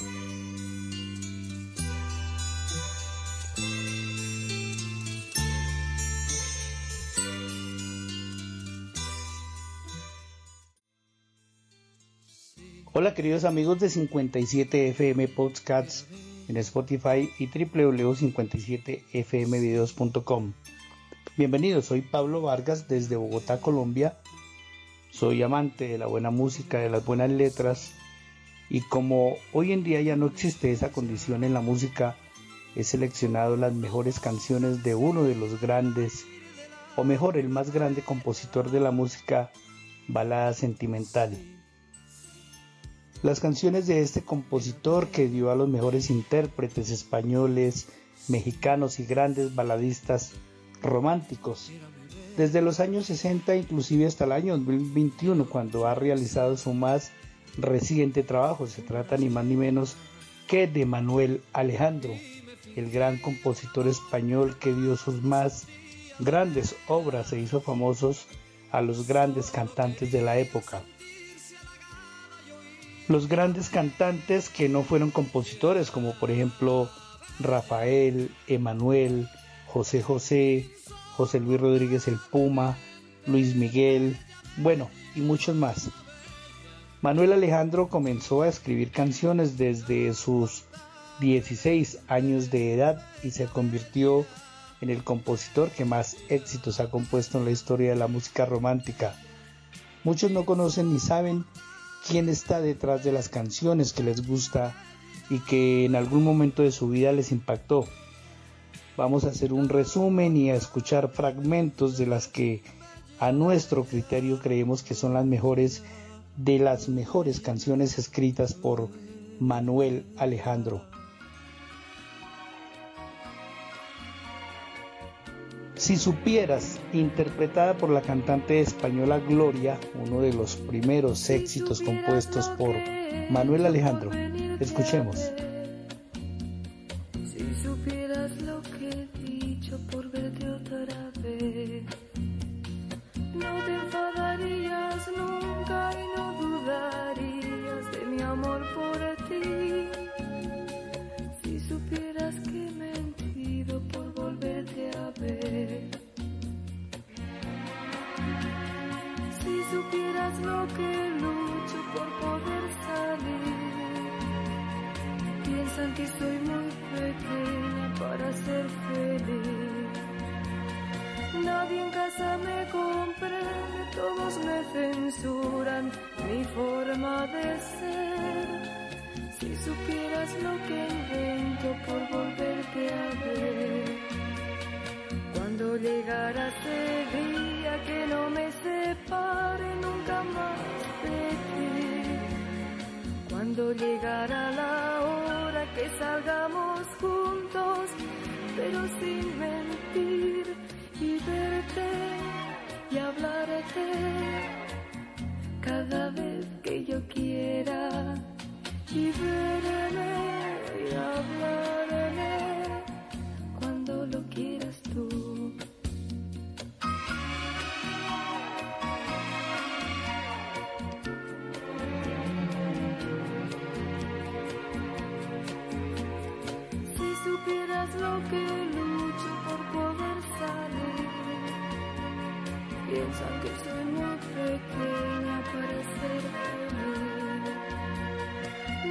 Hola queridos amigos de 57 FM Podcasts en Spotify y www.57fmvideos.com. Bienvenidos, soy Pablo Vargas desde Bogotá, Colombia. Soy amante de la buena música, de las buenas letras y como hoy en día ya no existe esa condición en la música, he seleccionado las mejores canciones de uno de los grandes, o mejor, el más grande compositor de la música balada sentimental las canciones de este compositor que dio a los mejores intérpretes españoles, mexicanos y grandes baladistas románticos. Desde los años 60 inclusive hasta el año 2021 cuando ha realizado su más reciente trabajo. Se trata ni más ni menos que de Manuel Alejandro, el gran compositor español que dio sus más grandes obras e hizo famosos a los grandes cantantes de la época los grandes cantantes que no fueron compositores, como por ejemplo Rafael, Emanuel, José José, José Luis Rodríguez el Puma, Luis Miguel, bueno, y muchos más. Manuel Alejandro comenzó a escribir canciones desde sus 16 años de edad y se convirtió en el compositor que más éxitos ha compuesto en la historia de la música romántica. Muchos no conocen ni saben quién está detrás de las canciones que les gusta y que en algún momento de su vida les impactó. Vamos a hacer un resumen y a escuchar fragmentos de las que a nuestro criterio creemos que son las mejores de las mejores canciones escritas por Manuel Alejandro. Si supieras, interpretada por la cantante española Gloria, uno de los primeros éxitos compuestos por Manuel Alejandro. Escuchemos. Que soy muy pequeña para ser feliz. Nadie en casa me comprende, todos me censuran mi forma de ser. Si supieras lo que invento por volverte a ver. Cuando llegara ese día que no me separe nunca más de ti. Cuando llegara la que salgamos juntos, pero sin mentir y verte y hablarte cada vez que yo quiera y verme y hablarme cuando lo quieras supieras lo que lucho por poder salir, piensan que soy muy pequeña para ser feliz.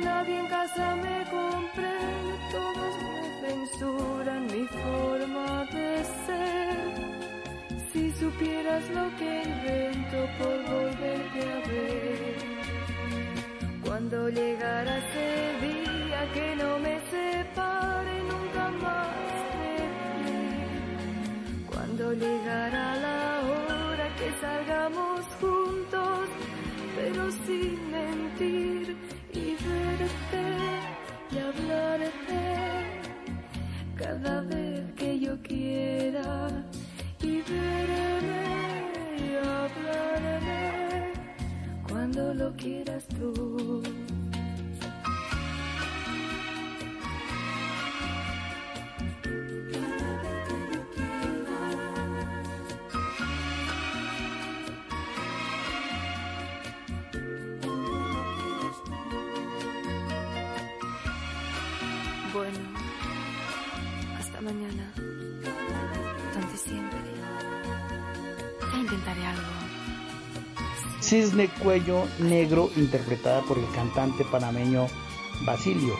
Nadie en casa me comprende, todos me censuran mi forma de ser. Si supieras lo que invento por volverte a ver. Cuando llegara ese día que no me llegara la hora que salgamos juntos, pero sin mentir y verte y hablarte cada vez que yo quiera y verme y hablarme cuando lo quieras tú. Cisne Cuello Negro, interpretada por el cantante panameño Basilio.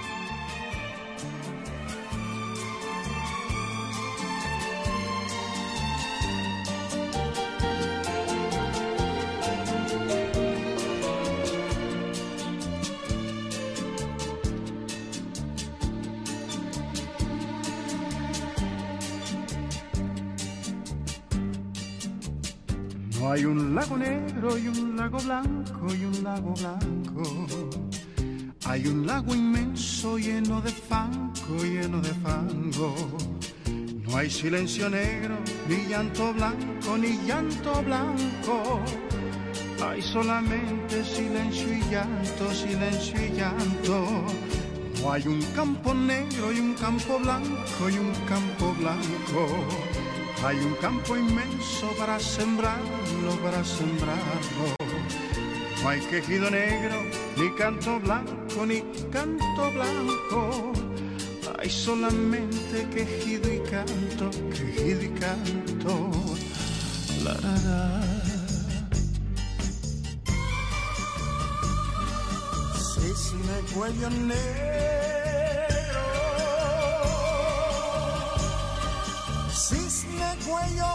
Lago blanco y un lago blanco. Hay un lago inmenso lleno de fango, lleno de fango. No hay silencio negro, ni llanto blanco, ni llanto blanco. Hay solamente silencio y llanto, silencio y llanto. No hay un campo negro y un campo blanco y un campo blanco. Hay un campo inmenso para sembrarlo, para sembrarlo. No hay quejido negro, ni canto blanco, ni canto blanco. Hay solamente quejido y canto, quejido y canto. La, la, la. Cisne cuello negro. Cisne cuello.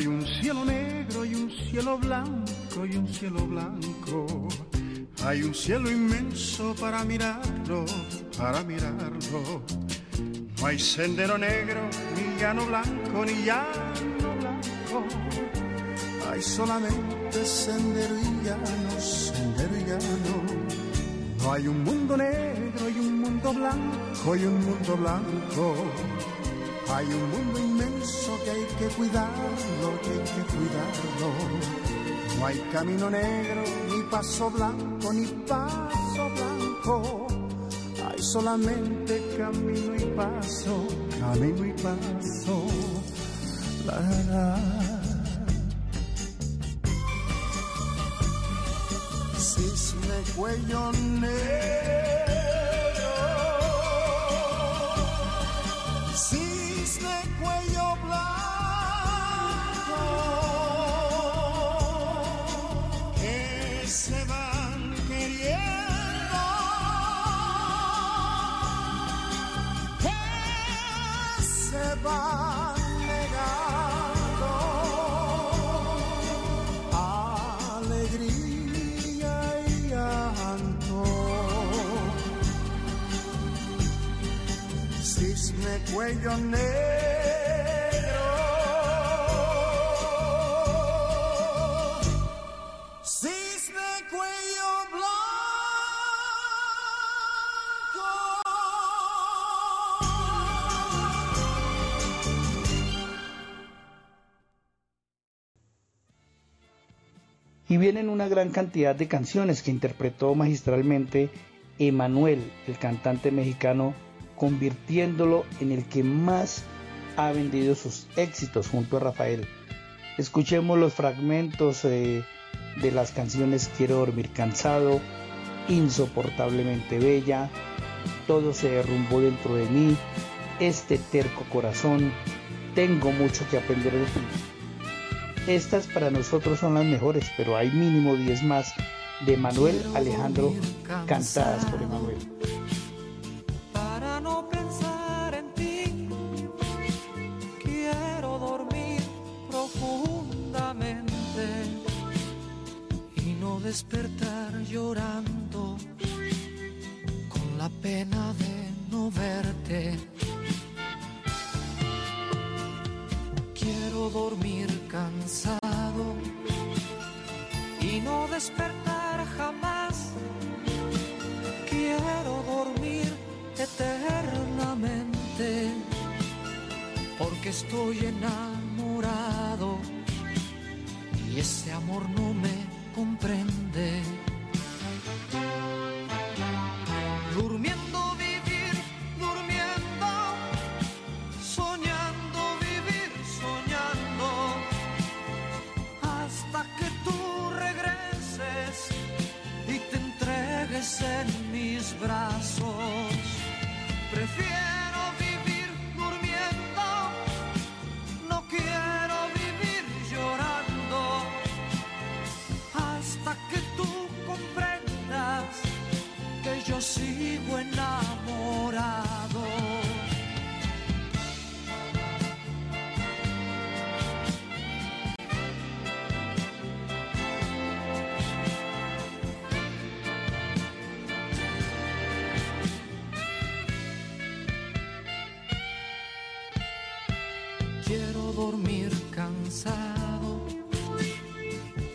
Hay un cielo negro y un cielo blanco y un cielo blanco. Hay un cielo inmenso para mirarlo, para mirarlo. No hay sendero negro, ni llano blanco, ni llano blanco. Hay solamente sendero y llano, sendero y llano. No hay un mundo negro y un mundo blanco y un mundo blanco. Hay un mundo inmenso que hay que cuidarlo, que hay que cuidarlo. No hay camino negro, ni paso blanco, ni paso blanco. Hay solamente camino y paso, camino y paso. La, la, la. Cisne cuello negro. Cuello negro. Cisne cuello blanco. Y vienen una gran cantidad de canciones que interpretó magistralmente Emanuel, el cantante mexicano, convirtiéndolo en el que más ha vendido sus éxitos junto a Rafael. Escuchemos los fragmentos eh, de las canciones Quiero dormir cansado, Insoportablemente bella, Todo se derrumbó dentro de mí, Este terco corazón, Tengo mucho que aprender de ti. Estas para nosotros son las mejores, pero hay mínimo 10 más de Manuel Alejandro cantadas por Emanuel. No pensar en ti, quiero dormir profundamente. despertar llorando con la pena de no verte. Quiero dormir cansado y no despertar jamás. Quiero dormir eternamente porque estoy enamorado y ese amor no me comprende. Durmiendo vivir, durmiendo, soñando vivir, soñando, hasta que tú regreses y te entregues en mis brazos. Prefiero vivir durmiendo, no quiero vivir llorando, hasta que tú comprendas que yo sigo enamorado.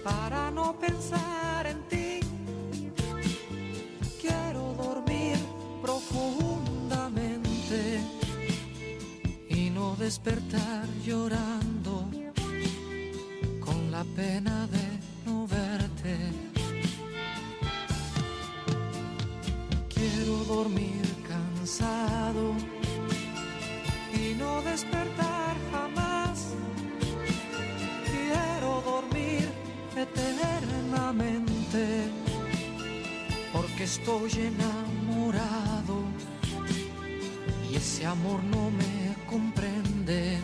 Para no pensar en ti. Quiero dormir profundamente y no despertar llorando con la pena de no verte. Quiero dormir cansado y no despertar estoy enamorado y ese amor no me comprende.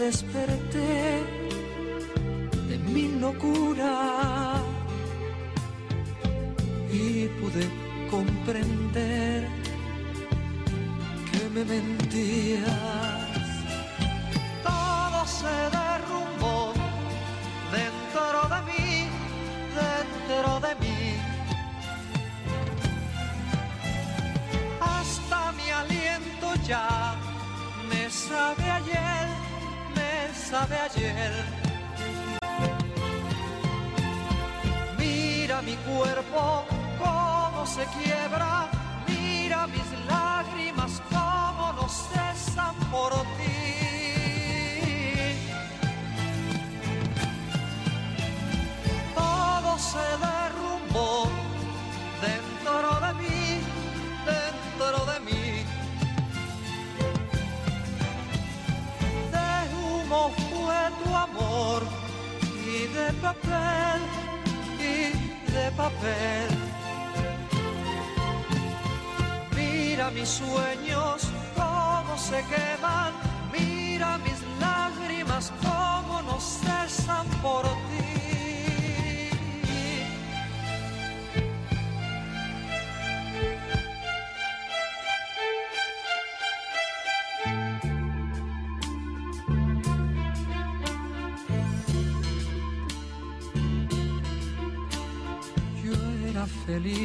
desperté de mi locura y pude comprender que me mentías. Todo se derrumbó. de ayer. Mira mi cuerpo cómo se quiebra, mira mis lágrimas cómo no cesan por ti. Todo se derrumbó dentro de mí tu amor y de papel y de papel. Mira mis sueños cómo se queman, mira mis lágrimas cómo no cesan por ti.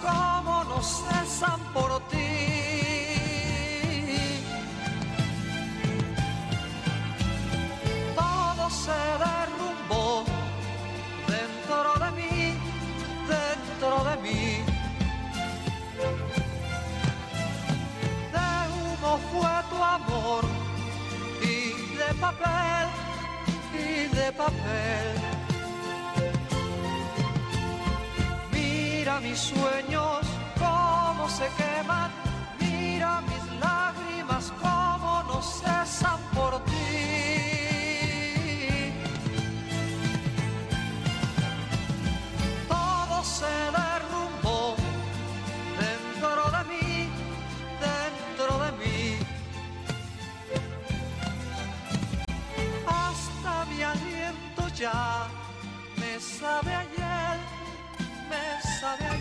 cómo no cesan por ti. Todo se derrumbó dentro de mí, dentro de mí. De humo fue tu amor y de papel, y de papel. Mira mis sueños cómo se queman, mira mis lágrimas cómo no cesan por ti. Todo se derrumbó dentro de mí, dentro de mí. Hasta mi aliento ya me sabe ayer, me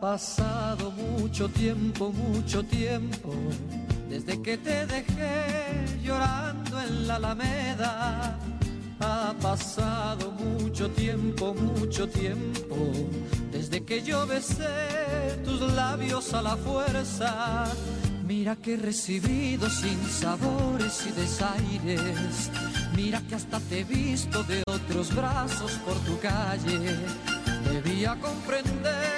pasado mucho tiempo, mucho tiempo, desde que te dejé llorando en la Alameda. Ha pasado mucho tiempo, mucho tiempo, desde que yo besé tus labios a la fuerza. Mira que he recibido sin sabores y desaires. Mira que hasta te he visto de otros brazos por tu calle. Debía comprender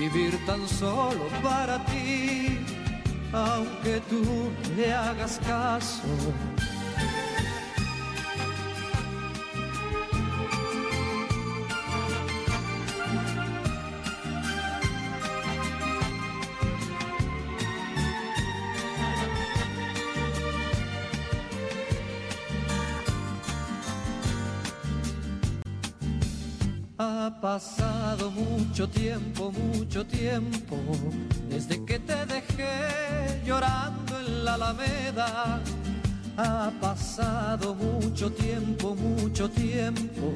vivir tan solo para ti, aunque tú le hagas caso. Ha pasado mucho tiempo, mucho tiempo, desde que te dejé llorando en la Alameda. Ha pasado mucho tiempo, mucho tiempo,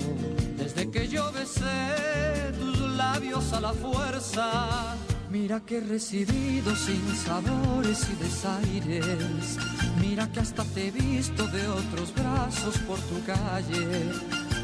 desde que yo besé tus labios a la fuerza. Mira que he recibido sin sabores y desaires. Mira que hasta te he visto de otros brazos por tu calle.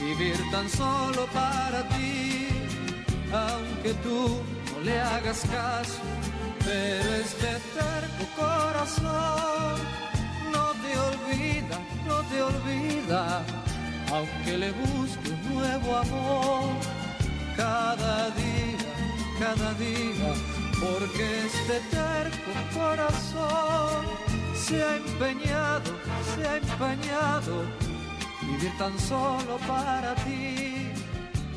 vivir tan solo para ti, aunque tú no le hagas caso, pero este terco corazón no te olvida, no te olvida, aunque le busque un nuevo amor cada día, cada día, porque este terco corazón se ha empeñado, se ha empeñado vivir tan solo para ti,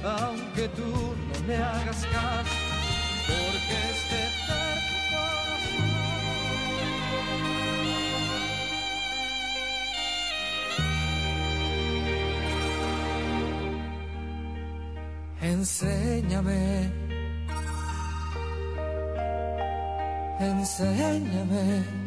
aunque tú no le hagas caso, porque este terco corazón. Enséñame. Enséñame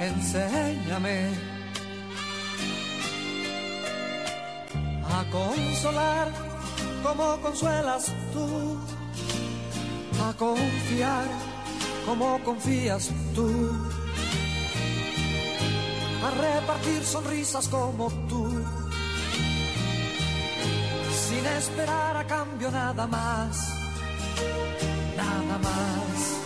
enséñame a consolar como consuelas tú, a confiar como confías tú, a repartir sonrisas como tú, sin esperar a cambio nada más nada más.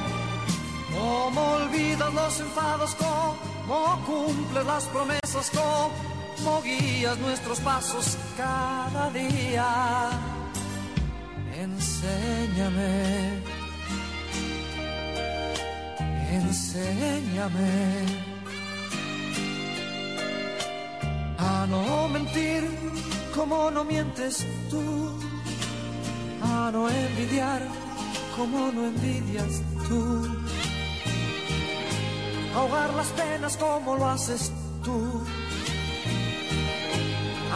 Cómo olvidas los enfados, cómo cumples las promesas, cómo guías nuestros pasos cada día. Enséñame, enséñame. A no mentir como no mientes tú a no envidiar como no envidias tú, ahogar las penas como lo haces tú,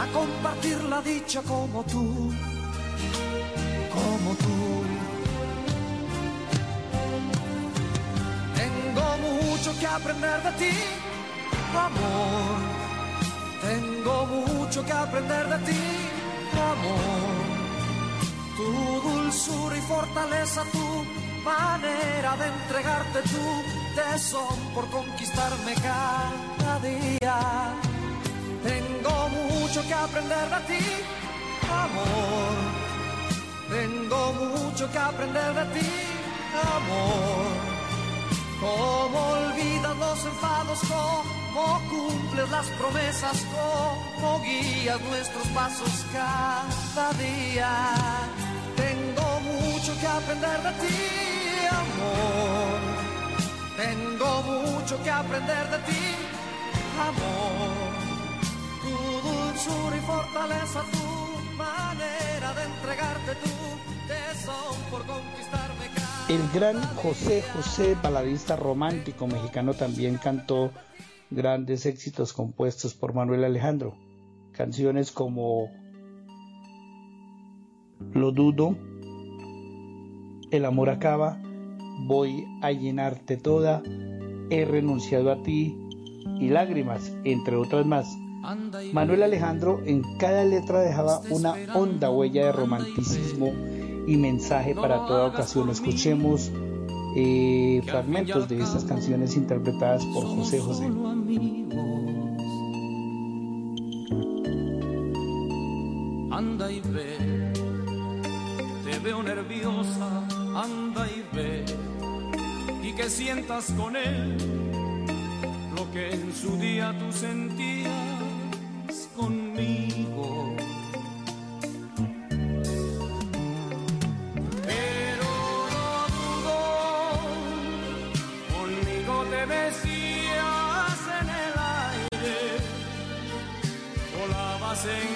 a compartir la dicha como tú, como tú. Tengo mucho que aprender de ti, amor. Tengo mucho que aprender de ti, amor tu dulzura y fortaleza, tu manera de entregarte tu tesón por conquistarme cada día. Tengo mucho que aprender de ti, amor. Tengo mucho que aprender de ti, amor. Cómo olvidas los enfados, cómo cumples las promesas, cómo guías nuestros pasos cada día mucho que aprender de ti, amor. Tengo mucho que aprender de ti, amor. Tu dulzura y fortaleza, tu manera de entregarte tu tesón por conquistarme. El gran José José, baladista romántico mexicano, también cantó grandes éxitos compuestos por Manuel Alejandro. Canciones como Lo dudo, el amor acaba, voy a llenarte toda, he renunciado a ti y lágrimas, entre otras más. Manuel Alejandro en cada letra dejaba una honda huella de romanticismo y mensaje para toda ocasión. Escuchemos eh, fragmentos de estas canciones interpretadas por José José. Anda y ve, veo nerviosa anda y ve y que sientas con él lo que en su día tú sentías conmigo. Pero no dudo, conmigo te decías en el aire, volabas en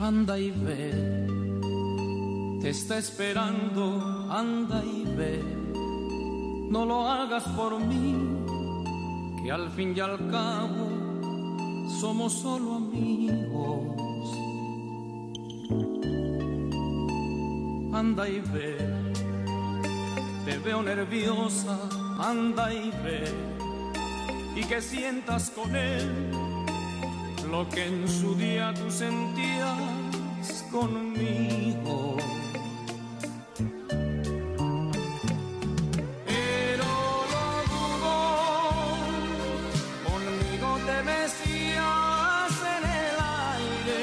Anda y ve, te está esperando, anda y ve, no lo hagas por mí, que al fin y al cabo somos solo amigos. Anda y ve, te veo nerviosa, anda y ve, y que sientas con él lo que en su día tú sentías conmigo. Pero lo dudo, conmigo te besías en el aire,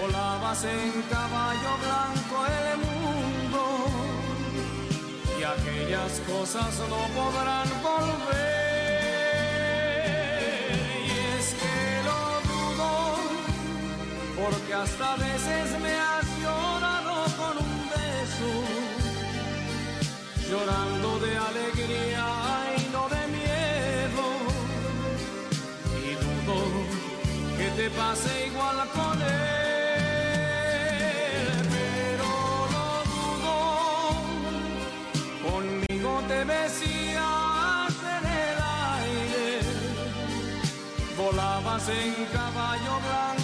volabas en caballo blanco el mundo y aquellas cosas no podrán volver. Porque hasta veces me has llorado con un beso, llorando de alegría y no de miedo, y dudo que te pase igual con él, pero lo dudo, conmigo te besías en el aire, volabas en caballo blanco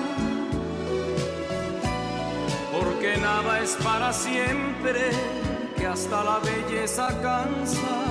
porque nada es para siempre, que hasta la belleza cansa.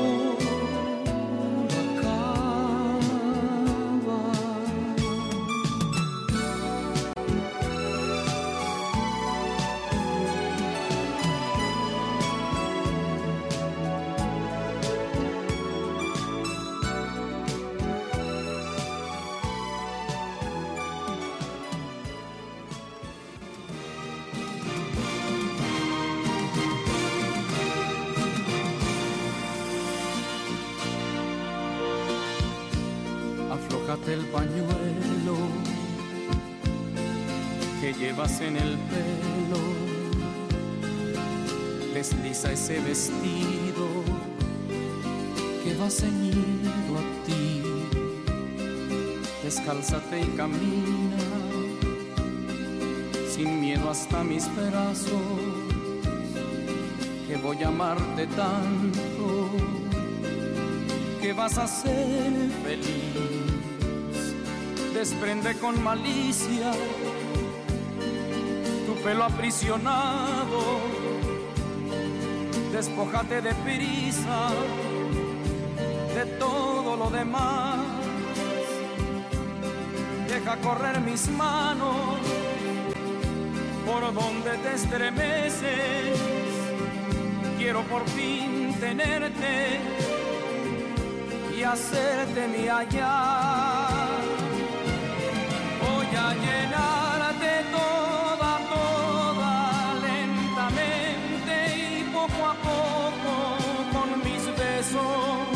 Descálzate y camina sin miedo hasta mis brazos, que voy a amarte tanto que vas a ser feliz desprende con malicia tu pelo aprisionado. Despójate de prisa de todo lo demás. Deja correr mis manos por donde te estremeces. Quiero por fin tenerte y hacerte mi allá a llenarte toda, toda lentamente y poco a poco con mis besos.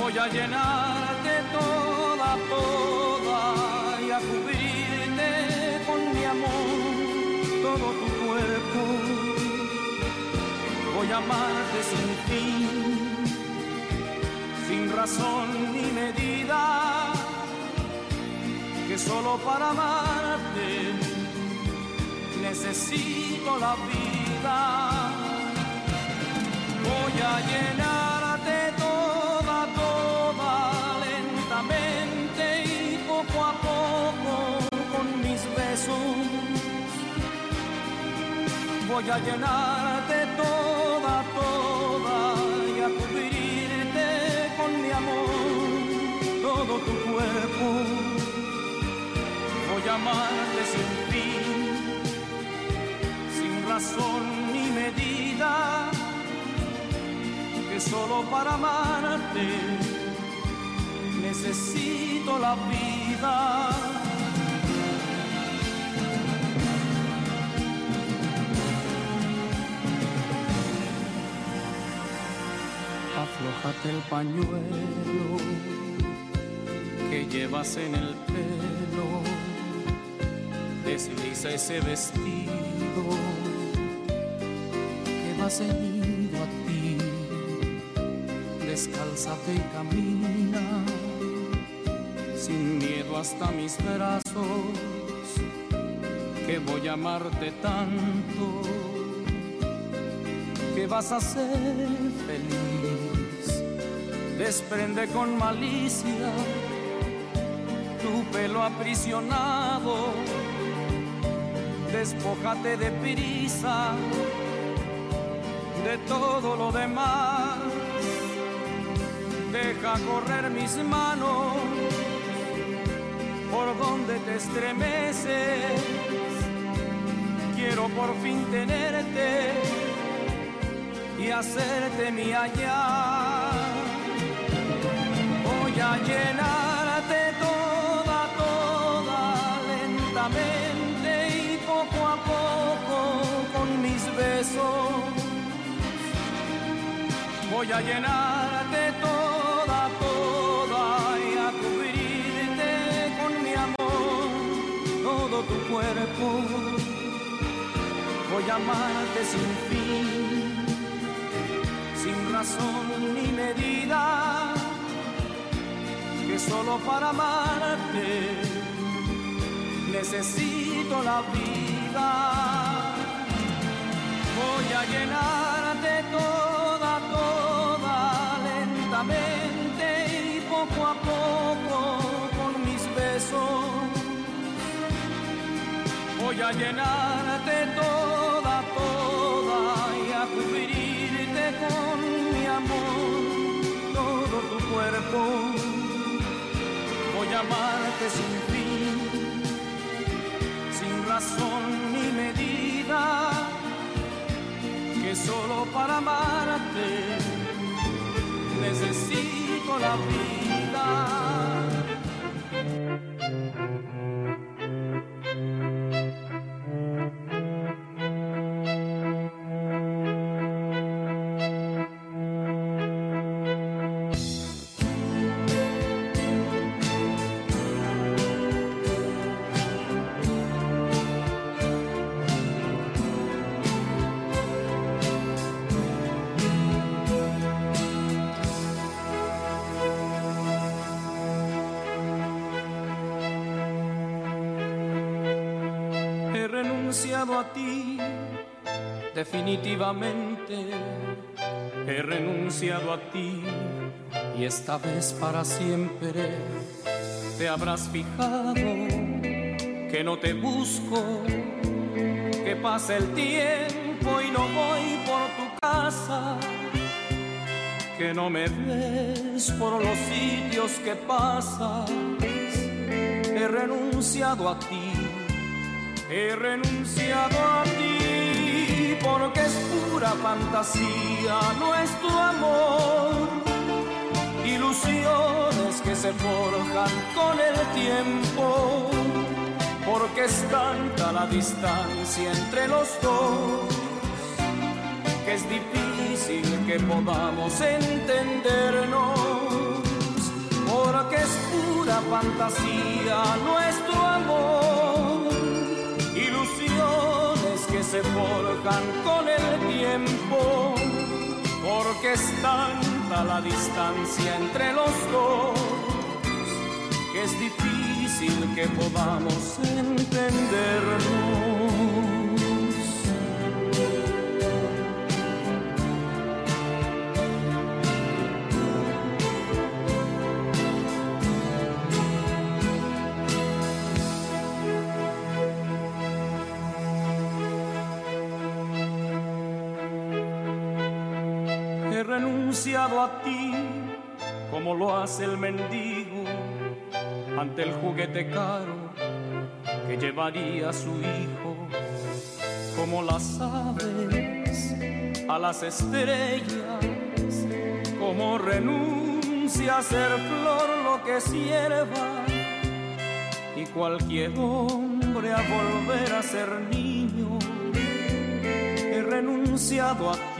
Voy a llenarte toda, toda y a cubrirte con mi amor todo tu cuerpo. Voy a amarte sin fin, sin razón ni medida que solo para amarte necesito la vida. Voy a llenarte Voy a llenarte toda, toda y a cubrirte con mi amor todo tu cuerpo voy a amarte sin fin, sin razón ni medida, que solo para amarte necesito la vida. Aflójate el pañuelo que llevas en el pelo desliza ese vestido que va ceñido a ti. Descálzate y camina sin miedo hasta mis brazos, que voy a amarte tanto que vas a ser feliz. Desprende con malicia tu pelo aprisionado despójate de prisa de todo lo demás. Deja correr mis manos por donde te estremeces. Quiero por fin tenerte y hacerte mi allá. A llenarte toda, toda lentamente poco a poco con mis besos voy a llenarte toda, toda y a cubrirte con mi amor, todo tu cuerpo. Voy a amarte sin fin, sin razón ni medida, solo para amarte necesito la vida voy a llenarte toda, toda lentamente y poco a poco con mis besos. Voy a llenarte toda, toda y a cubrirte con mi amor todo tu cuerpo. Voy a amarte sin fin, sin razón ni medida solo para amarte necesito la vida. A ti, definitivamente he renunciado a ti. Y esta vez para siempre te habrás fijado que no te busco, que pasa el tiempo y no voy por tu casa, que no me ves por los sitios que pasas, he renunciado a ti He renunciado a ti porque es pura fantasía nuestro amor. Ilusiones que se forjan con el tiempo, porque es tanta la distancia entre los dos que es difícil que podamos entendernos, porque es pura fantasía nuestro amor se forjan con el tiempo, porque es tanta la distancia entre los dos que es difícil que podamos entendernos. Renunciado a ti como lo hace el mendigo ante el juguete caro que llevaría a su hijo, como las aves a las estrellas, como renuncia a ser flor lo que sierva y cualquier hombre a volver a ser niño. He renunciado a ti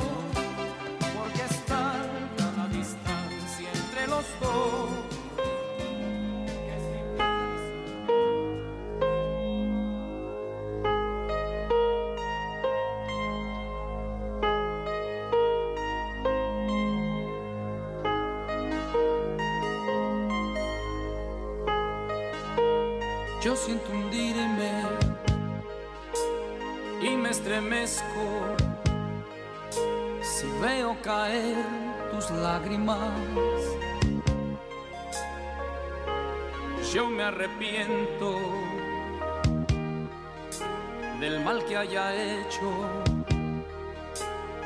Yo siento hundirme y me estremezco si veo caer tus lágrimas. Yo me arrepiento del mal que haya hecho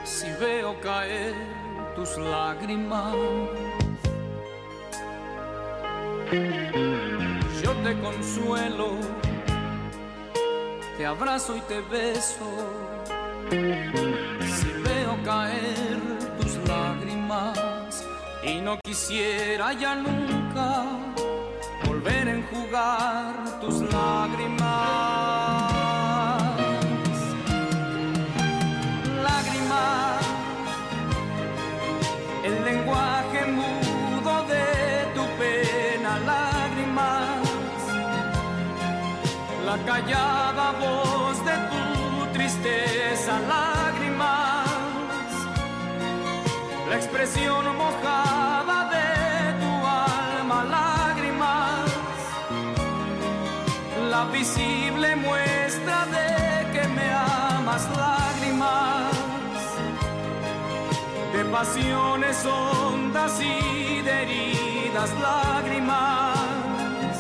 si veo caer tus lágrimas. Yo te consuelo, te abrazo y te beso. Si veo caer tus lágrimas y no quisiera ya nunca volver a enjugar tus lágrimas. el lenguaje mudo de tu pena, lágrimas, la callada voz de tu tristeza, lágrimas, la expresión mojada visible muestra de que me amas, lágrimas. De pasiones hondas y de heridas lágrimas,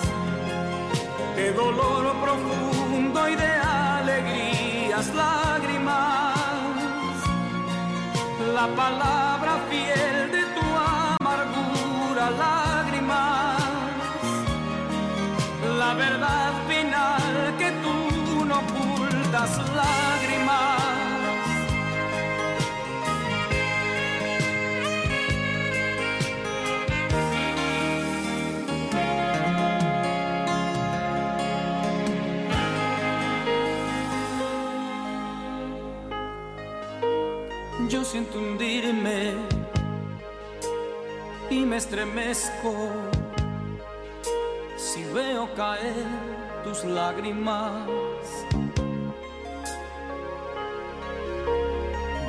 de dolor profundo y de alegrías lágrimas, la palabra fiel de tu amargura lágrimas, la verdad ocultas lágrimas. Yo siento hundirme y me estremezco si veo caer tus lágrimas.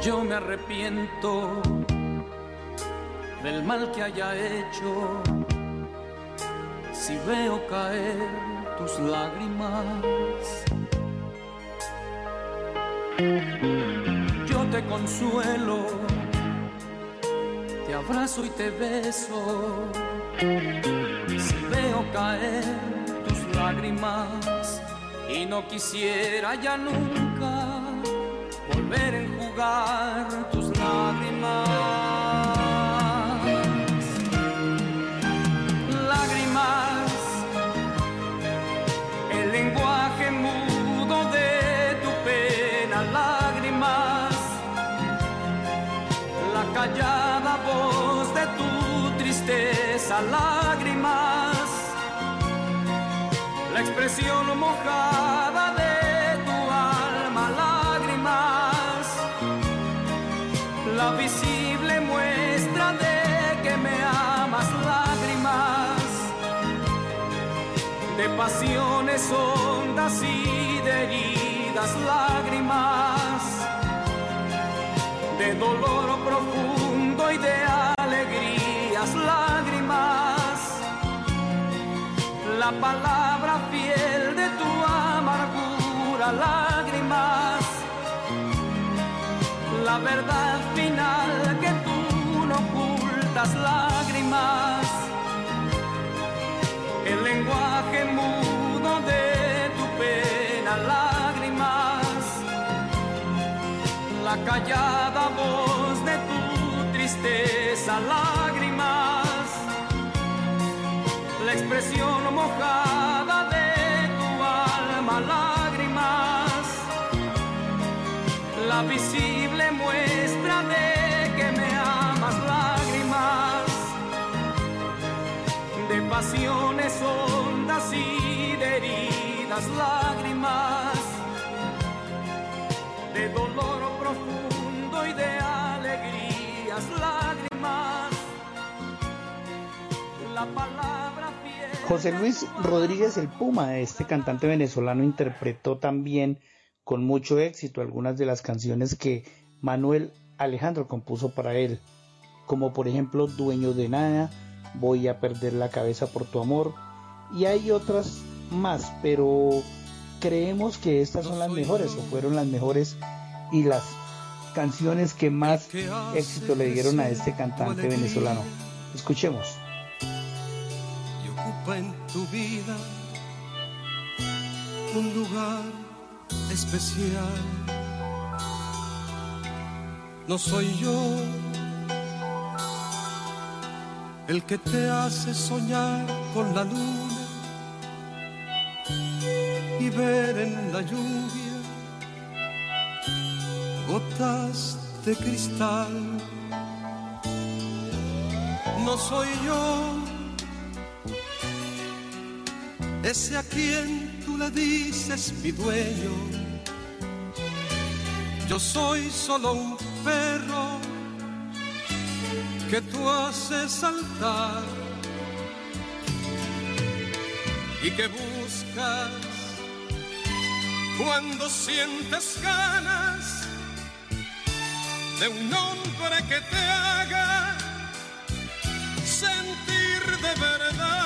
Yo me arrepiento del mal que haya hecho si veo caer tus lágrimas te consuelo, te abrazo y te beso. Si veo caer lágrimas y no quisiera ya nunca volver a enjugar tus lágrimas. Expresión mojada de tu alma, lágrimas, la visible muestra de que me amas, lágrimas, de pasiones hondas y de heridas, lágrimas. De dolor profundo y de alegrías, lágrimas, la palabra fiel de tu amargura, lágrimas, la verdad final que tú no ocultas, lágrimas, el lenguaje mudo de tu pena, lágrimas. La callada voz de tu tristeza, lágrimas, la expresión mojada de tu alma, lágrimas, la visible muestra de que me amas, lágrimas, de pasiones hondas y de heridas, lágrimas. De dolor profundo y de alegrías, lágrimas. La palabra José Luis Rodríguez el Puma, este cantante venezolano, interpretó también con mucho éxito algunas de las canciones que Manuel Alejandro compuso para él, como por ejemplo Dueño de Nada, Voy a perder la cabeza por tu amor, y hay otras más, pero creemos que estas son las mejores o fueron las mejores y las canciones que más éxito le dieron a este cantante venezolano. Escuchemos. Ocupa en tu vida un lugar especial. No soy yo el que te hace soñar con la luna y ver en la lluvia gotas de cristal. No soy yo ese a quien tú le dices mi dueño. Yo soy solo un perro que tú haces saltar y que buscas cuando sientes ganas de un hombre que te haga sentir de verdad,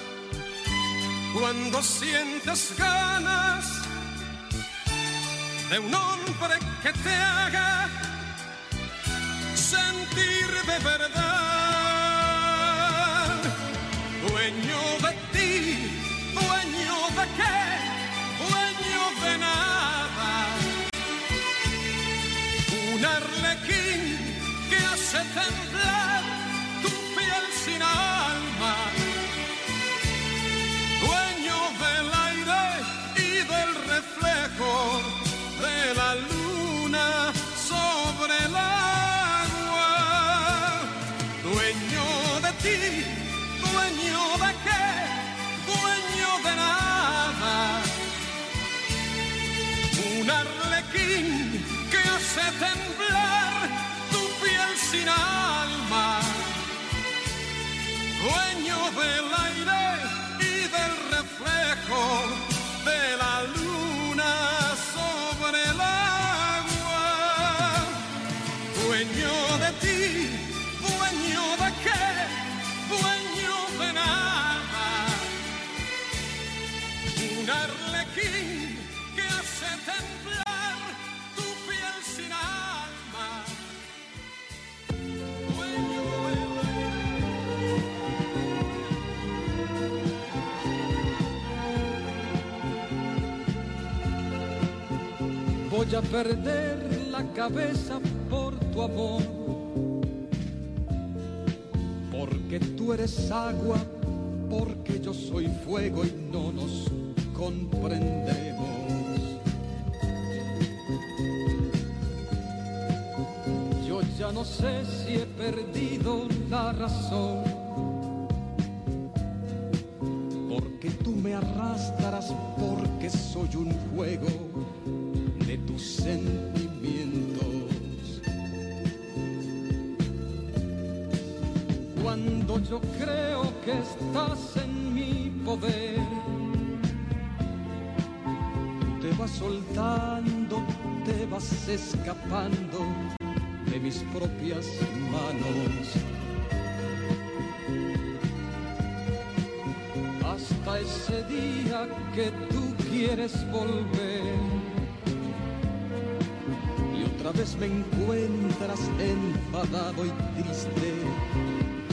cuando sientes ganas de un hombre que te haga sentir de verdad, dueño de ti, dueño de qué, dueño de nada, un arlequín que hace temblar un arlequín que hace temblar tu piel sin alma. Dueño del aire y del reflejo de la luna perder la cabeza por tu amor, porque tú eres agua, porque yo soy fuego y no nos comprendemos. Yo ya no sé si he perdido la razón, porque tú me arrastrarás, porque soy un fuego tus sentimientos. Cuando yo creo que estás en mi poder, te vas soltando, te vas escapando de mis propias manos. Hasta ese día que tú quieres volver. Otra vez me encuentras enfadado y triste,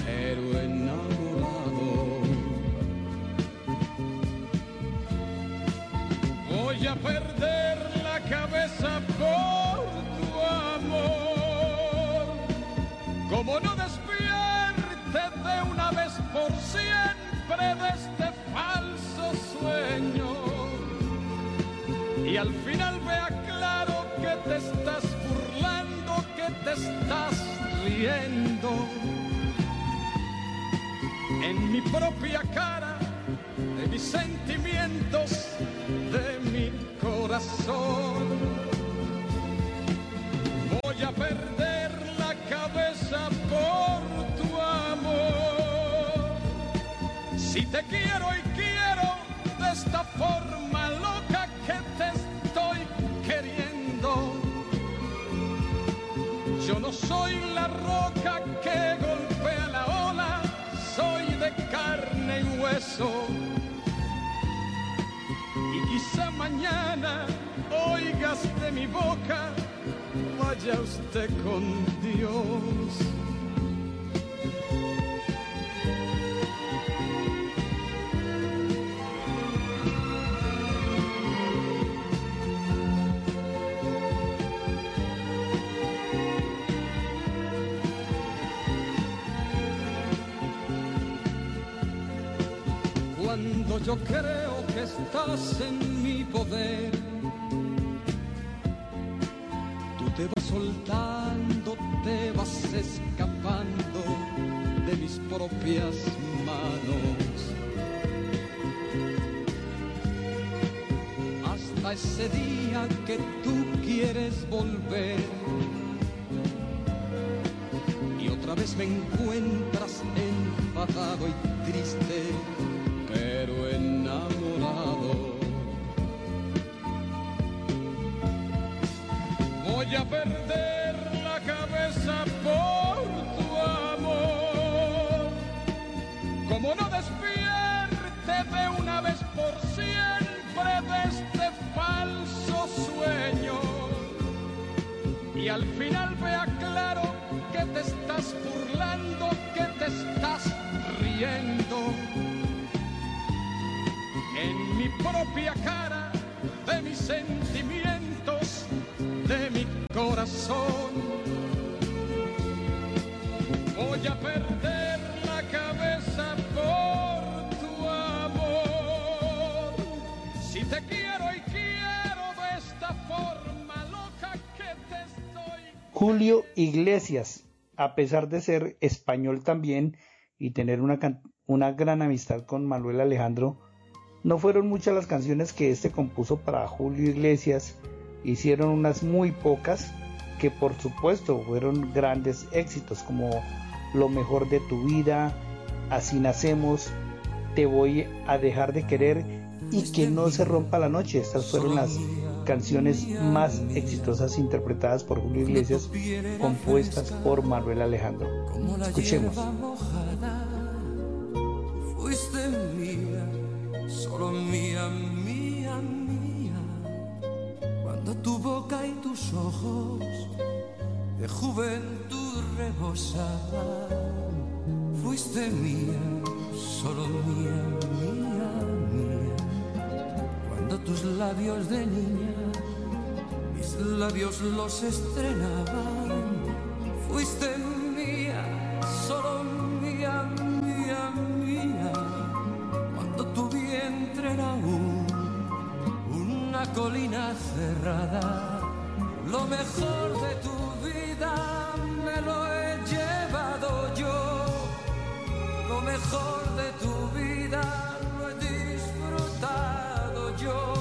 pero enamorado. Voy a perder la cabeza por tu amor. Como no despierte de una vez por siempre de este falso sueño. Y al final vea claro que te estás te estás riendo. En mi propia cara, de mis sentimientos, de mi corazón. Voy a perder la cabeza por tu amor. Si te quiero y quiero de esta forma soy la roca que golpea la ola, soy de carne y hueso. Y quizá mañana oigas de mi boca, vaya usted con Dios. Yo creo que estás en mi poder, tú te vas soltando, te vas escapando de mis propias manos. Hasta ese día que tú quieres volver. Y otra vez me encuentras enfadado y triste pero enamorado. Voy a perder la cabeza por tu amor. Como no despierte de una vez por siempre de este falso sueño. Y al final vea claro que te estás burlando, que te estás riendo en mi propia cara, de mis sentimientos, de mi corazón. Voy a perder la cabeza por tu amor. Si te quiero y quiero de esta forma loca que te estoy. Julio Iglesias, a pesar de ser español también y tener una, una gran amistad con Manuel Alejandro, no fueron muchas las canciones que este compuso para Julio Iglesias, hicieron unas muy pocas que por supuesto fueron grandes éxitos como Lo mejor de tu vida, Así nacemos, Te voy a dejar de querer y Que no se rompa la noche. Estas fueron las canciones más exitosas interpretadas por Julio Iglesias, compuestas por Manuel Alejandro. Escuchemos. Ojos de juventud rebosaban, fuiste mía, solo mía, mía, mía. Cuando tus labios de niña mis labios los estrenaban. Fuiste mía, solo mía, mía, mía. Cuando tu vientre era un, una colina cerrada. Lo mejor de tu vida me lo he llevado yo. Lo mejor de tu vida lo he disfrutado yo.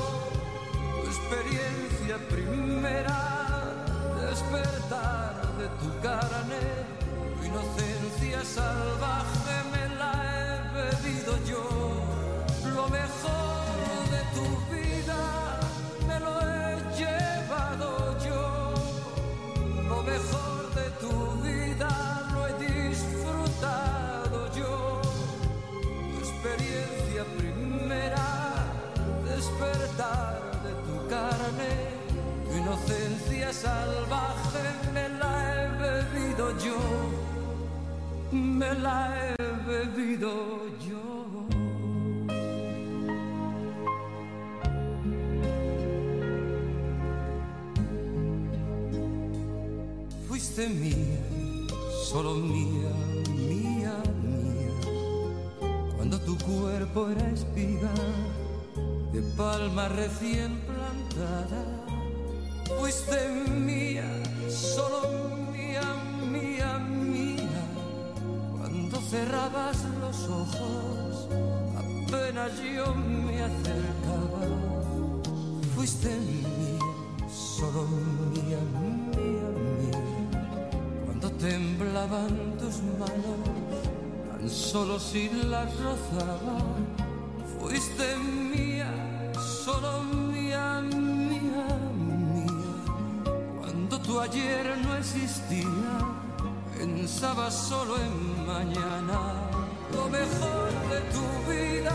Tu experiencia primera, despertar de tu carne, tu inocencia salvaje me la he bebido yo. Lo mejor de tu vida mejor de tu vida lo he disfrutado yo. Tu experiencia primera, despertar de tu carne, tu inocencia salvaje me la he bebido yo. Me la he bebido yo. Fuiste mía, solo mía, mía, mía. Cuando tu cuerpo era espiga de palma recién plantada. Fuiste mía, solo mía, mía, mía. Cuando cerrabas los ojos, apenas yo me acercaba. Fuiste mía, solo mía, mía, mía. Temblaban tus manos, tan solo si las rozaba. Fuiste mía, solo mía, mía, mía. Cuando tu ayer no existía, pensaba solo en mañana. Lo mejor de tu vida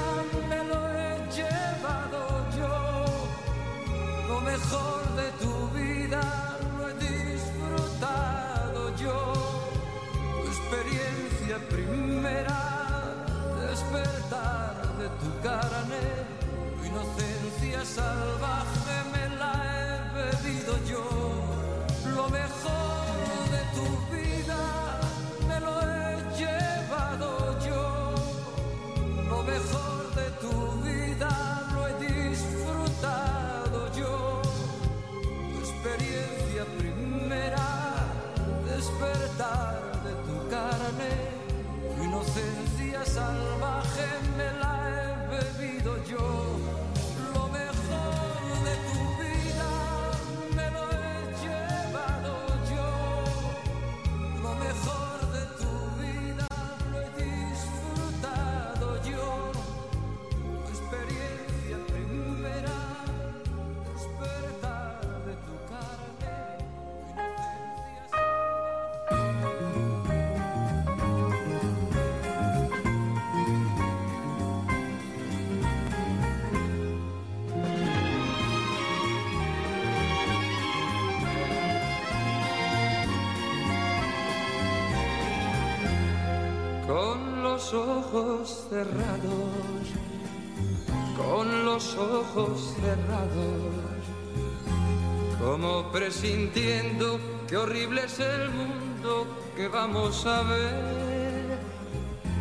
me lo he llevado yo. Lo mejor de tu vida experiencia primera, despertar de tu carne, tu inocencia salvaje me la he bebido yo. Lo mejor de tu vida me lo he llevado yo. Lo mejor de tu vida lo he disfrutado yo. Tu experiencia primera, despertar inocencia salvaje me la he bebido yo. Ojos cerrados, con los ojos cerrados, como presintiendo que horrible es el mundo que vamos a ver,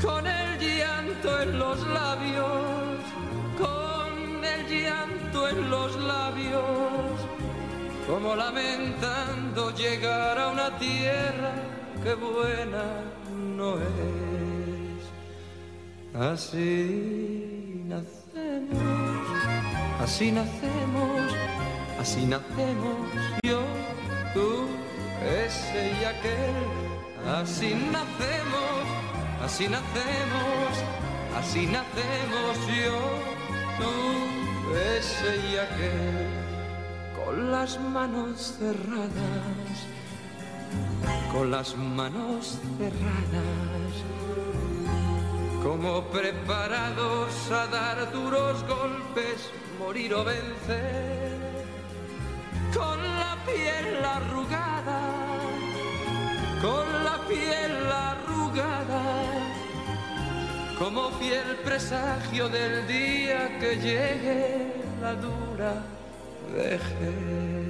con el llanto en los labios, con el llanto en los labios, como lamentando llegar a una tierra que buena no es. Así nacemos, así nacemos, así nacemos yo, tú, ese y aquel. Así nacemos, así nacemos, así nacemos yo, tú, ese y aquel. Con las manos cerradas con las manos cerradas, como preparados a dar duros golpes, morir o vencer, con la piel arrugada, con la piel arrugada, como fiel presagio del día que llegue la dura vejez.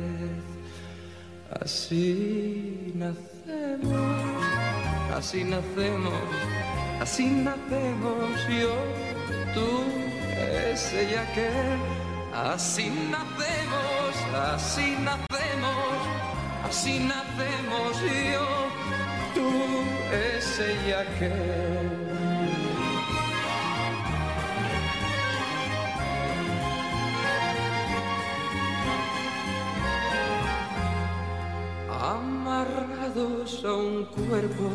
Así nacemos, así nacemos, así nacemos yo, tú, ese y aquel. Así nacemos, así nacemos, así nacemos yo, tú, ese y aquel. amarrados a un cuerpo,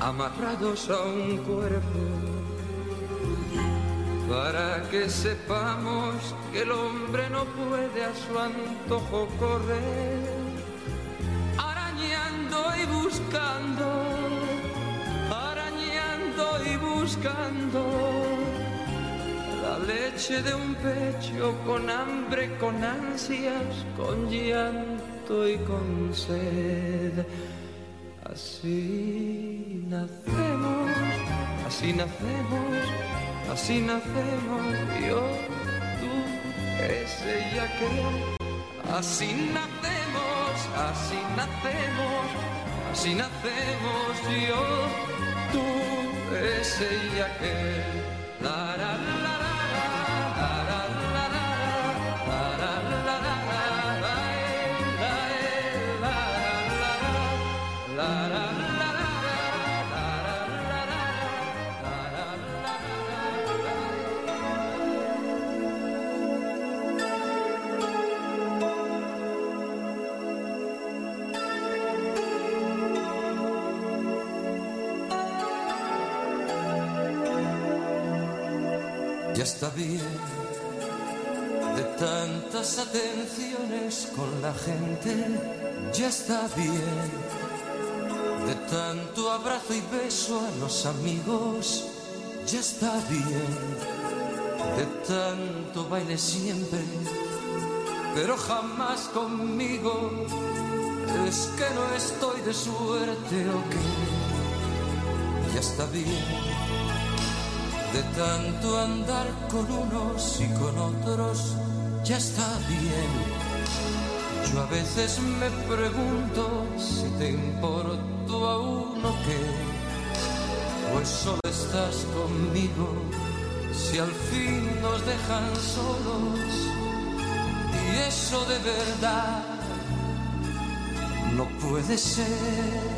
amarrados a un cuerpo, para que sepamos que el hombre no puede a su antojo correr, arañando y buscando, arañando y buscando. La leche de un pecho con hambre, con ansias, con llanto y con sed. Así nacemos, así nacemos, así nacemos, yo, tú, ese y aquel. Así nacemos, así nacemos, así nacemos, yo, tú, ese y aquel. Está bien de tantas atenciones con la gente, ya está bien de tanto abrazo y beso a los amigos, ya está bien de tanto baile siempre, pero jamás conmigo. Es que no estoy de suerte o qué, ya está bien de tanto andar con unos y con otros, ya está bien. Yo a veces me pregunto si te importo a uno que, pues solo estás conmigo, si al fin nos dejan solos. Y eso de verdad no puede ser.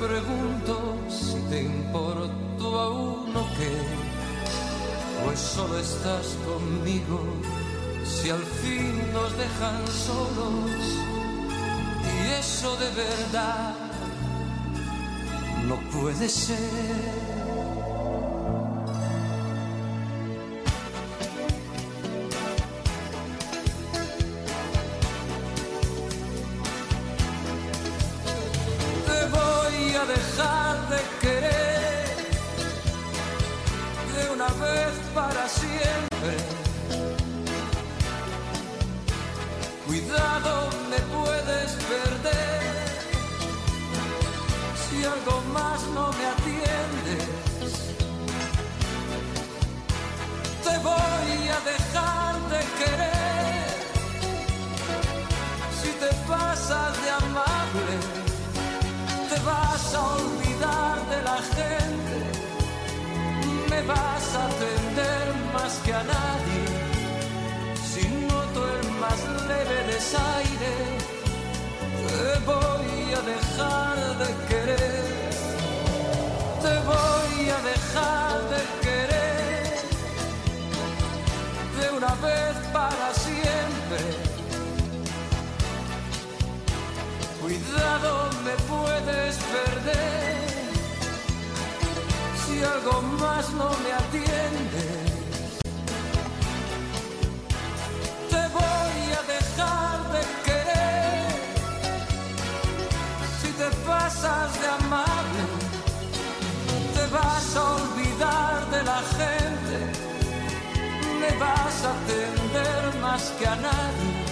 pregunto si te importo a uno que, pues solo estás conmigo, si al fin nos dejan solos, y eso de verdad no puede ser. vas a olvidar de la gente, me vas a atender más que a nadie. Si noto el más leve desaire, te voy a dejar de querer, te voy a dejar de querer, de una vez para siempre. Cuidado me puedes perder si algo más no me atiende. Te voy a dejar de querer si te pasas de amable. Te vas a olvidar de la gente, me vas a atender más que a nadie.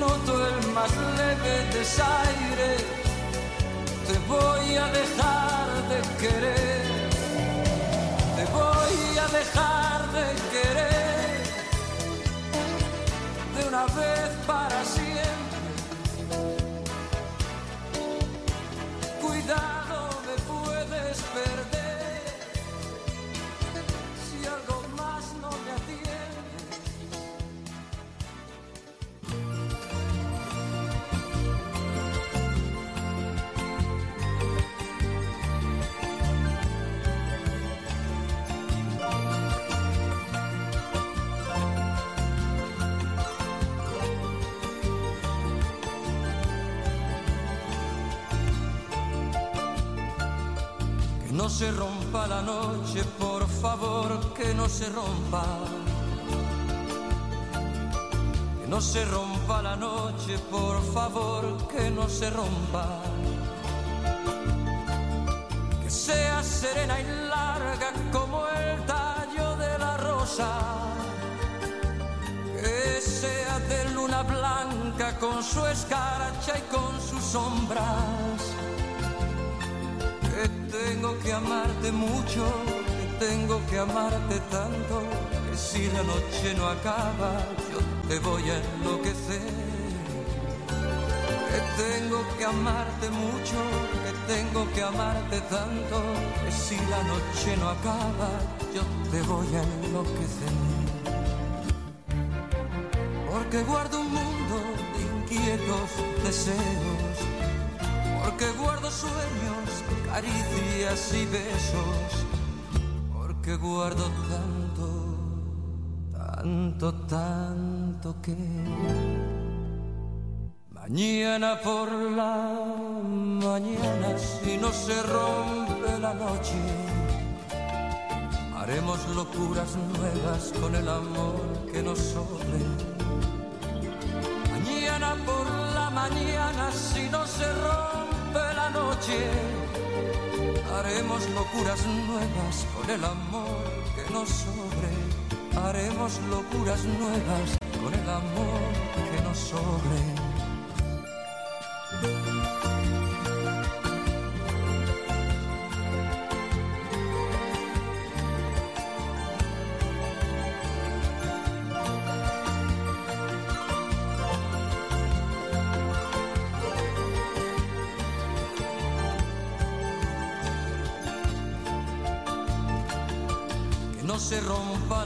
Noto el más leve desaire, te voy a dejar de querer, te voy a dejar de querer. De una vez para siempre. Cuidado, me puedes perder se rompa la noche, por favor, que no se rompa. Que no se rompa la noche, por favor, que no se rompa. Que sea serena y larga como el tallo de la rosa. Que sea de luna blanca con su escarcha y con sus sombras tengo que amarte mucho, que tengo que amarte tanto, que si la noche no acaba, yo te voy a enloquecer. Que tengo que amarte mucho, que tengo que amarte tanto, que si la noche no acaba, yo te voy a enloquecer. Porque guardo un mundo de inquietos deseos porque guardo sueños, caricias y besos, porque guardo tanto, tanto, tanto que mañana por la mañana, si no se rompe la noche, haremos locuras nuevas con el amor que nos sobre. Mañana por la mañana, si no se rompe la noche, haremos locuras nuevas con el amor que nos sobre. Haremos locuras nuevas con el amor que nos sobre.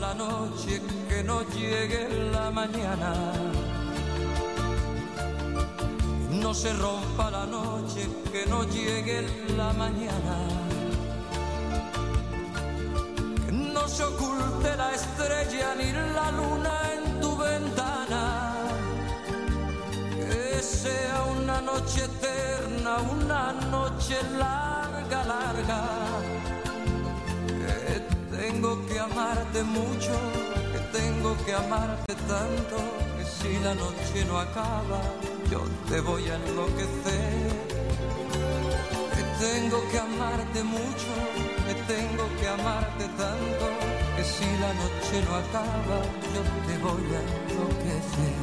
La noche, que no llegue la mañana. No se rompa la noche, que no llegue la mañana. Que no se oculte la estrella ni la luna en tu ventana. Que sea una noche eterna, una noche larga, larga que amarte mucho, que tengo que amarte tanto, que si la noche no acaba, yo te voy a enloquecer. Que tengo que amarte mucho, que tengo que amarte tanto, que si la noche no acaba, yo te voy a enloquecer.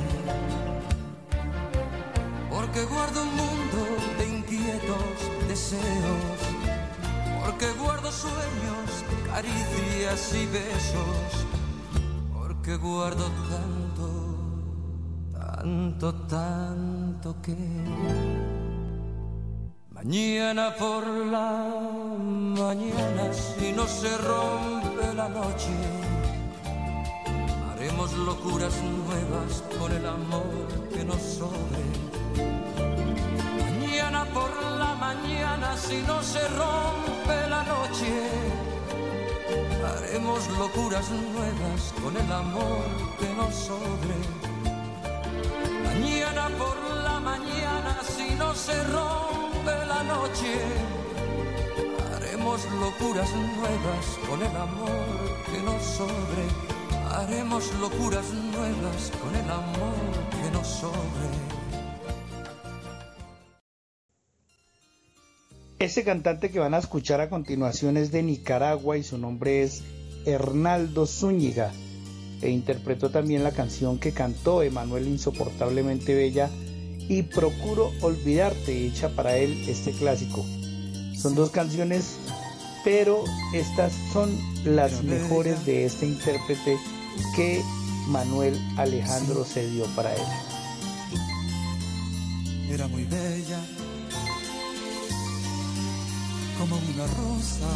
Porque guardo un mundo de inquietos deseos porque guardo sueños, caricias y besos, porque guardo tanto, tanto, tanto que mañana por la mañana, si no se rompe la noche, haremos locuras nuevas con el amor que nos sobre. Por la mañana si no se rompe la noche. Haremos locuras nuevas con el amor que nos sobre. Mañana por la mañana si no se rompe la noche. Haremos locuras nuevas con el amor que nos sobre. Haremos locuras nuevas con el amor que nos sobre. Ese cantante que van a escuchar a continuación es de Nicaragua y su nombre es Hernaldo Zúñiga e interpretó también la canción que cantó Emanuel Insoportablemente Bella y Procuro Olvidarte, hecha para él este clásico. Son dos canciones, pero estas son las mejores de este intérprete que Manuel Alejandro se dio para él. Era muy bella como una rosa,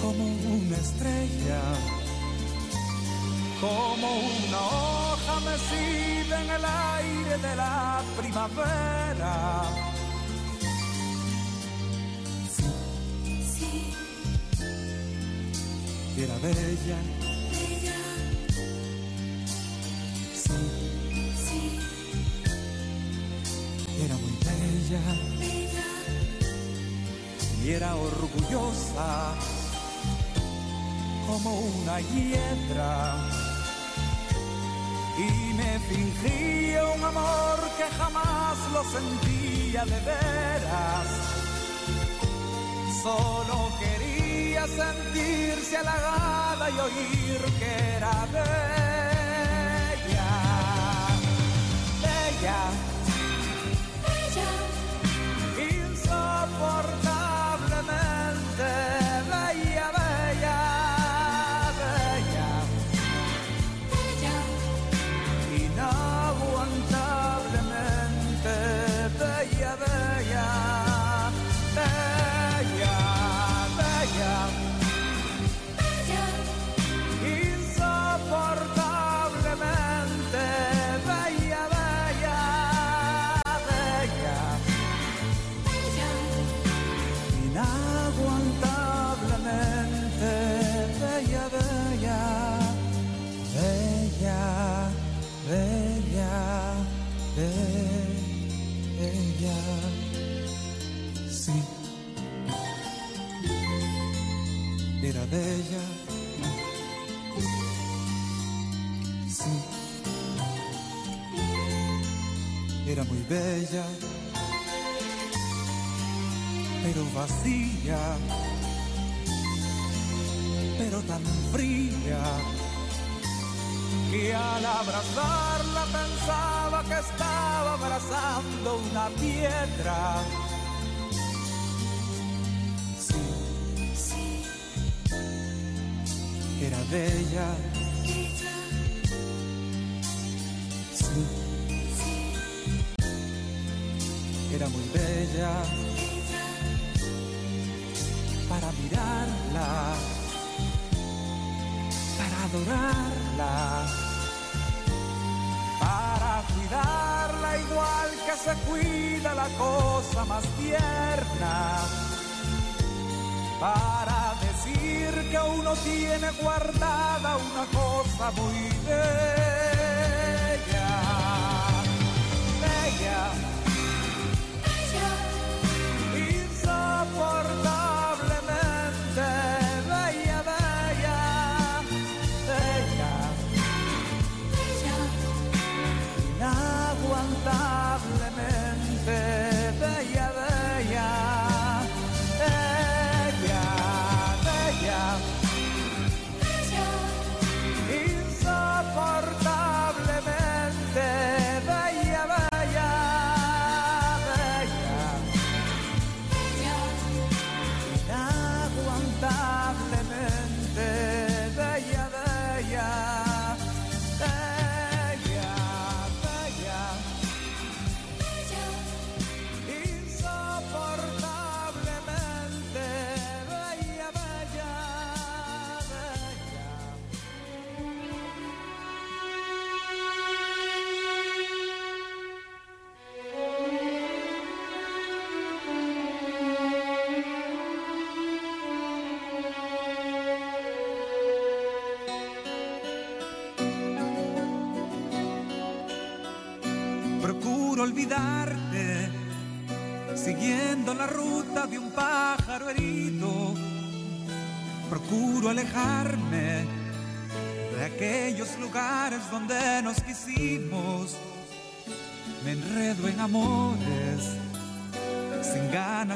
como una estrella, como una hoja mecida en el aire de la primavera. Sí, sí, era bella. Bella. Sí, sí, era muy bella y era orgullosa como una hiedra y me fingía un amor que jamás lo sentía de veras. Solo quería sentirse halagada y oír que era bella, bella, una piedra bella. Sí. Cosa más tierna. Para que uno tiene guardada una cosa muy bella,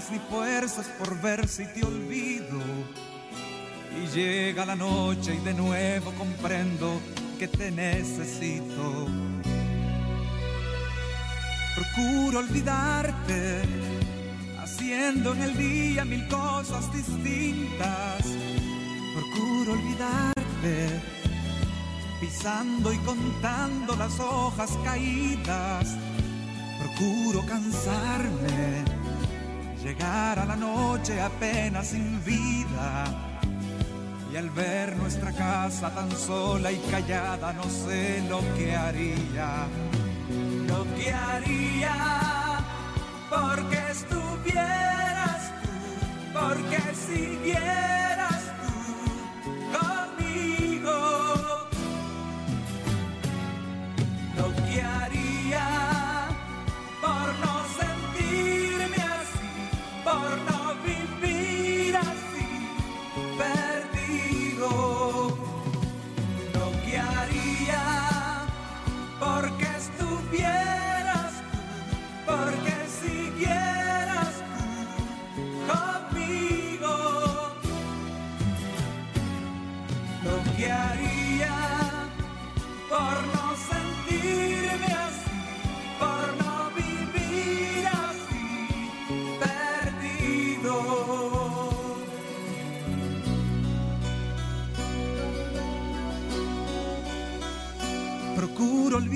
ganas ni fuerzas por ver si te olvido. Y llega la noche y de nuevo comprendo que te necesito. Procuro olvidarte, haciendo en el día mil cosas distintas. Procuro olvidarte, pisando y contando las hojas caídas. Procuro cansarme, llegar a la noche apenas sin vida. Y al ver nuestra casa tan sola y callada, no sé lo que haría lo que haría porque estuvieras tú, porque siguieras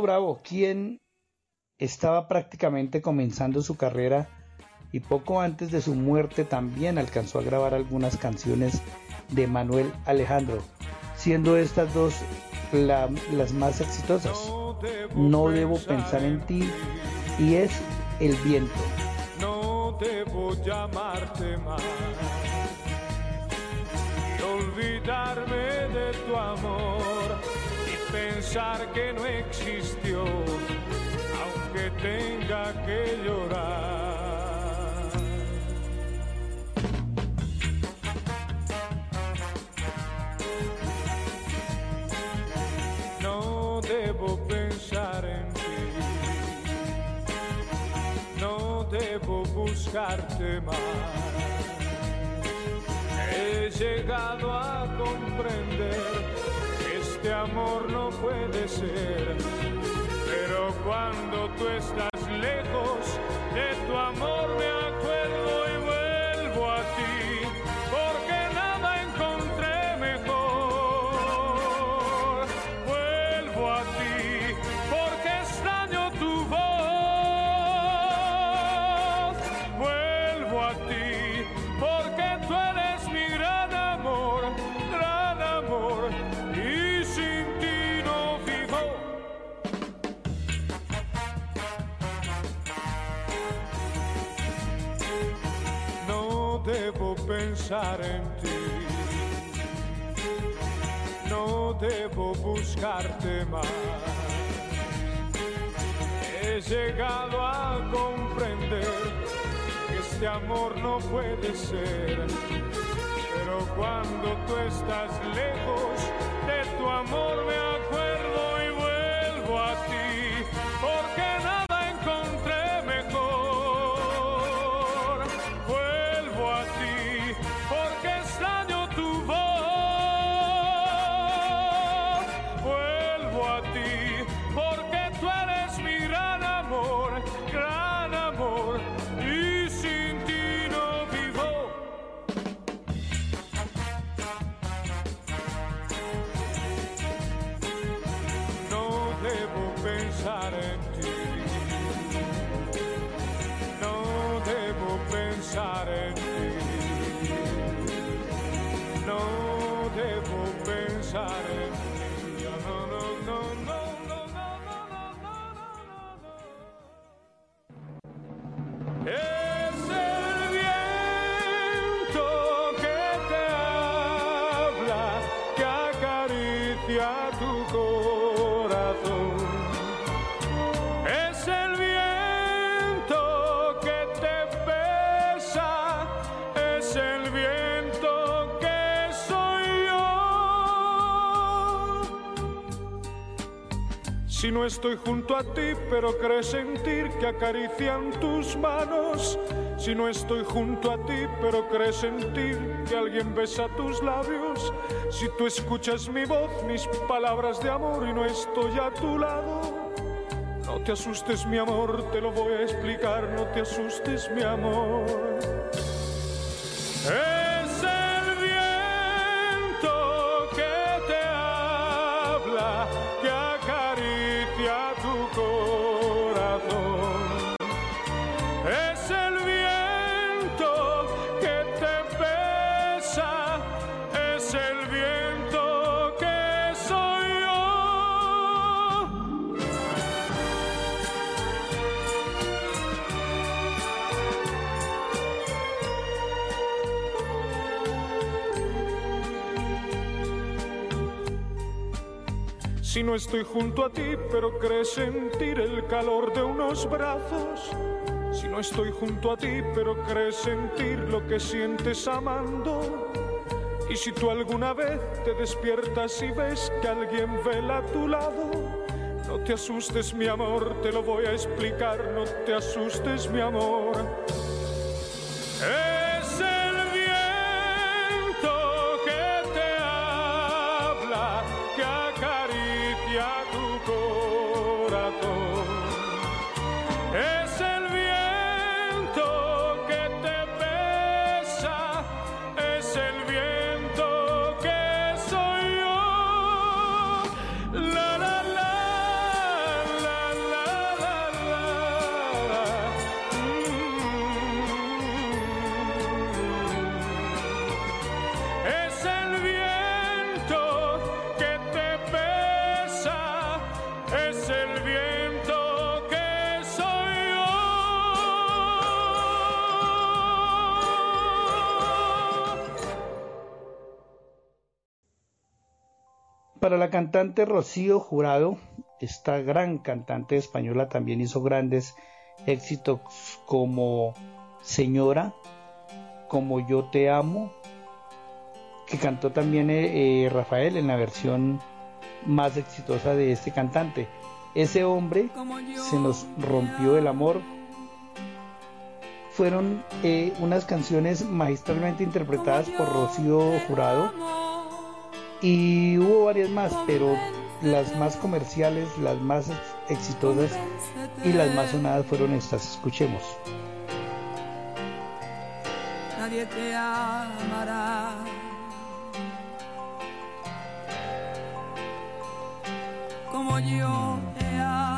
Bravo, quien estaba prácticamente comenzando su carrera y poco antes de su muerte también alcanzó a grabar algunas canciones de Manuel Alejandro, siendo estas dos la- las más exitosas. No debo pensar en ti y es El viento. no debo llamarte más olvidarme de tu amor pensar que no existió, aunque tenga que llorar. No debo pensar en ti no debo buscarte más. He llegado a comprender este amor no puede ser. Pero cuando tú estás lejos de tu amor me acuerdo y vuelvo a ti, pensar en ti. No debo buscarte más. He llegado a comprender que este amor no puede ser. Pero cuando tú estás lejos de tu amor me acuerdo y vuelvo a ti, Si no estoy junto a ti, pero crees sentir que acarician tus manos. Si no estoy junto a ti, pero crees sentir que alguien besa tus labios. Si tú escuchas mi voz, mis palabras de amor y no estoy a tu lado. No te asustes, mi amor, te lo voy a explicar. No te asustes, mi amor. Es Si no estoy junto a ti, pero crees sentir el calor de unos brazos. Si no estoy junto a ti, pero crees sentir lo que sientes amando. Y si tú alguna vez te despiertas y ves que alguien vela a tu lado, no te asustes, mi amor, te lo voy a explicar, no te asustes, mi amor. Es Para la cantante Rocío Jurado, esta gran cantante española también hizo grandes éxitos como Señora, como Yo Te Amo, que cantó también eh, eh, Rafael en la versión más exitosa de este cantante. Ese hombre se nos rompió el amor. Fueron eh, unas canciones magistralmente interpretadas por Rocío Jurado y hubo varias más, pero las más comerciales, las más exitosas y las más sonadas fueron estas. Escuchemos. Nadie te amará. Como yo te amo.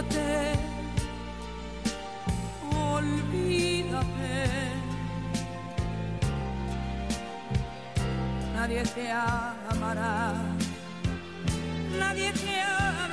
olvídate, olvídate. Nadie te amará, nadie te amará.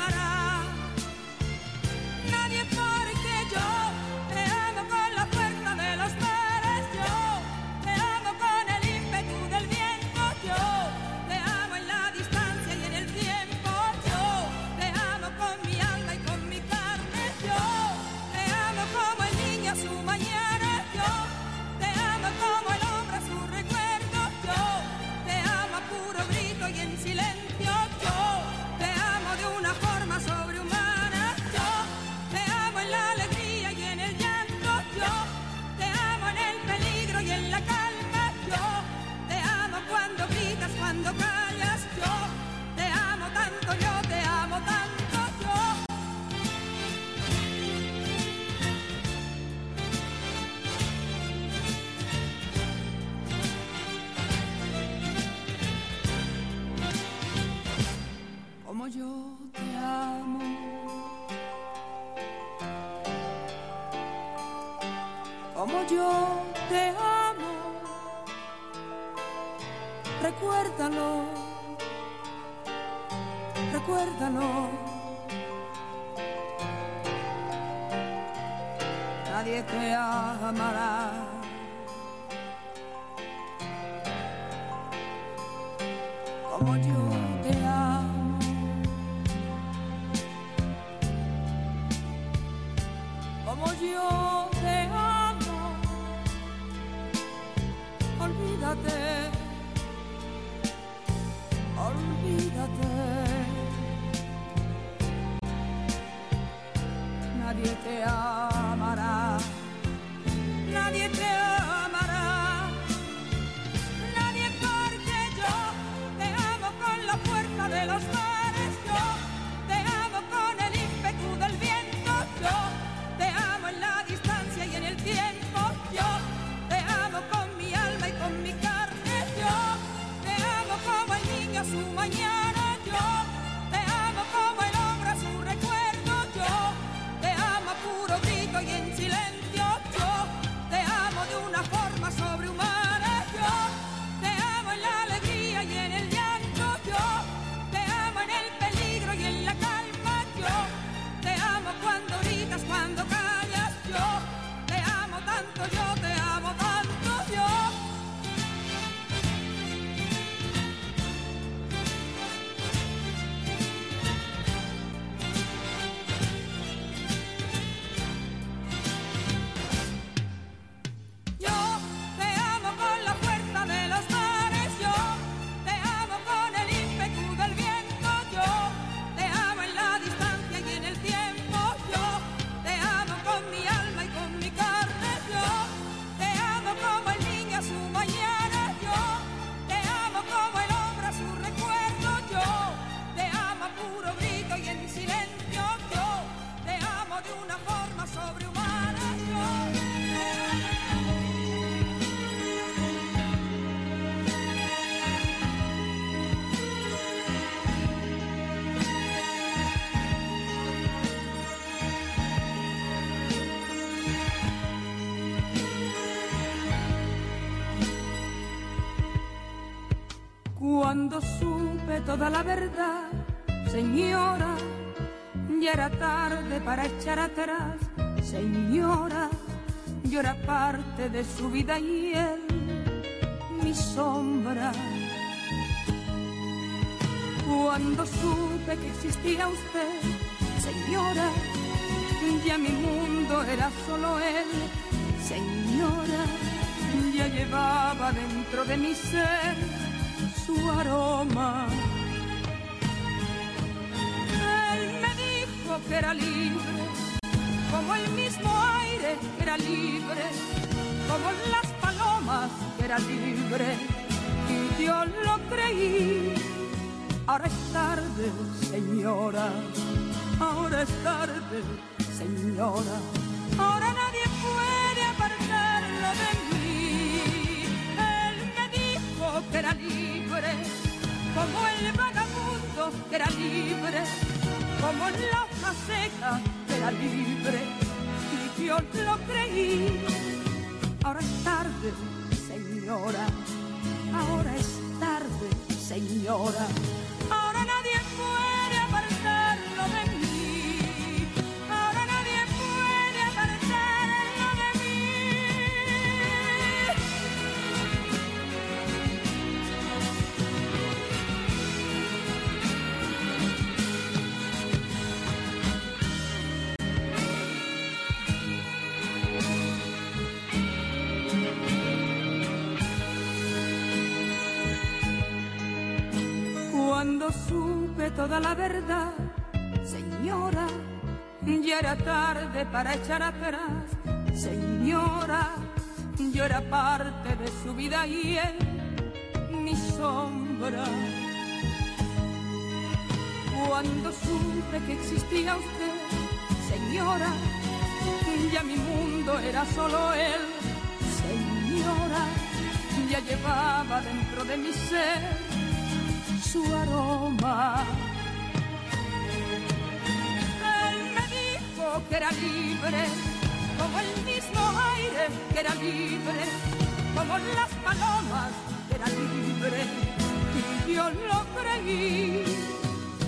yo te amo. Como yo te amo, recuérdalo, recuérdalo. Nadie te amará. como yo. yo te amo. Olvídate, olvídate. Nadie te amará, nadie te amará. echar atrás, señora, llora parte de su vida y él, mi sombra. Cuando supe que existía usted, señora, ya mi mundo era solo él, señora, ya llevaba dentro de mi ser su aroma. Él me dijo que era libre libre, como las palomas que era libre, y yo lo creí. Ahora es tarde, señora, ahora es tarde, señora, ahora nadie puede apartarlo de mí. Él me dijo que era libre, como el vagabundo que era libre, como la hoja seca que era libre, yo lo creí. Ahora es tarde, señora, ahora es tarde, señora. Ahora nadie puede toda la verdad, señora, ya era tarde para echar atrás. Señora, yo era parte de su vida y él, mi sombra. Cuando supe que existía usted, señora, ya mi mundo era solo él. Señora, ya llevaba dentro de mi ser su aroma. Que era libre, como el mismo aire que era libre, como las palomas que era libre, y yo lo creí.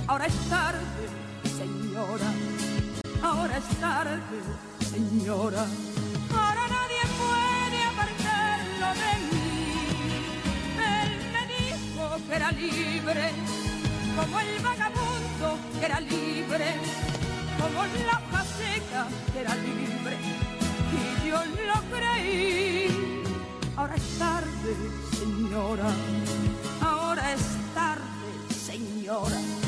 Ahora es tarde, señora, ahora es tarde, señora. Ahora nadie puede apartarlo de mí. Él me dijo que era libre, como el vagabundo que era libre, como la era libre, y yo lo creí. Ahora es tarde, señora, ahora es tarde, señora.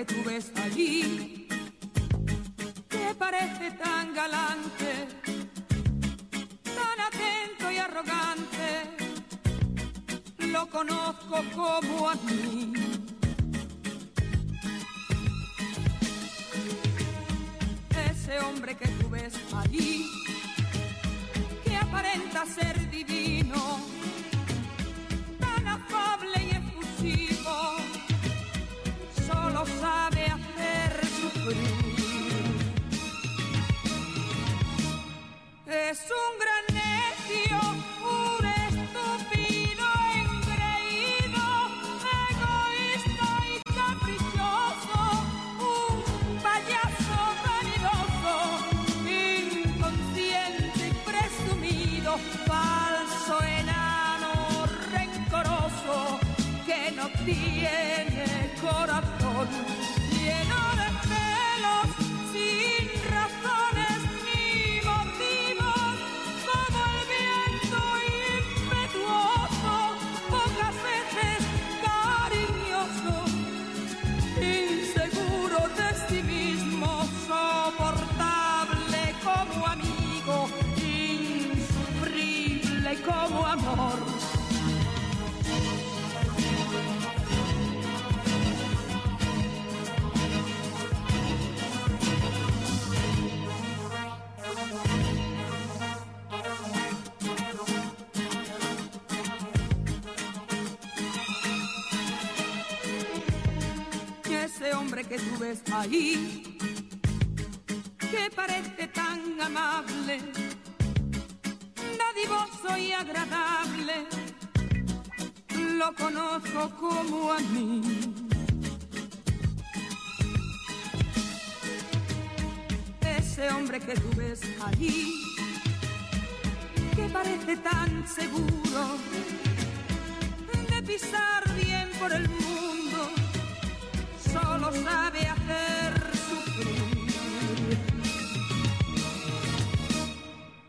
Que tú ves allí, que parece tan galante, tan atento y arrogante, lo conozco como a mí. Ese hombre que tú ves allí, que aparenta ser divino, sabe hacer sufrir. Es un gran necio, que tú ves ahí, que parece tan amable, dadivoso y agradable, lo conozco como a mí. Ese hombre que tú ves allí, que parece tan seguro de pisar bien por el mundo, solo sabe hacer sufrir.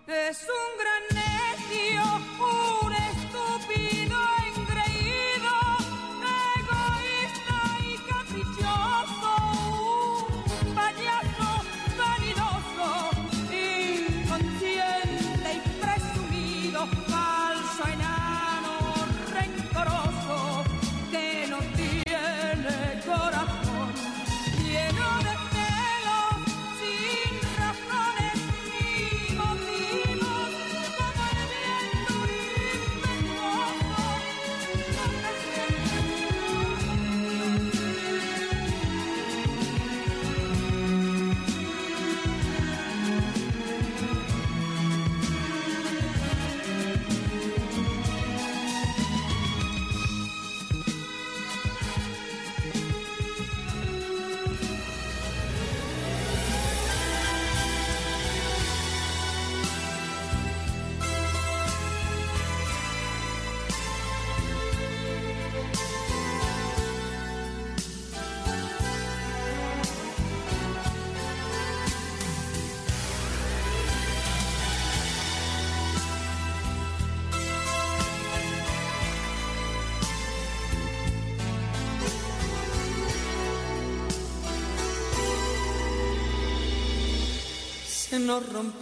Es un gran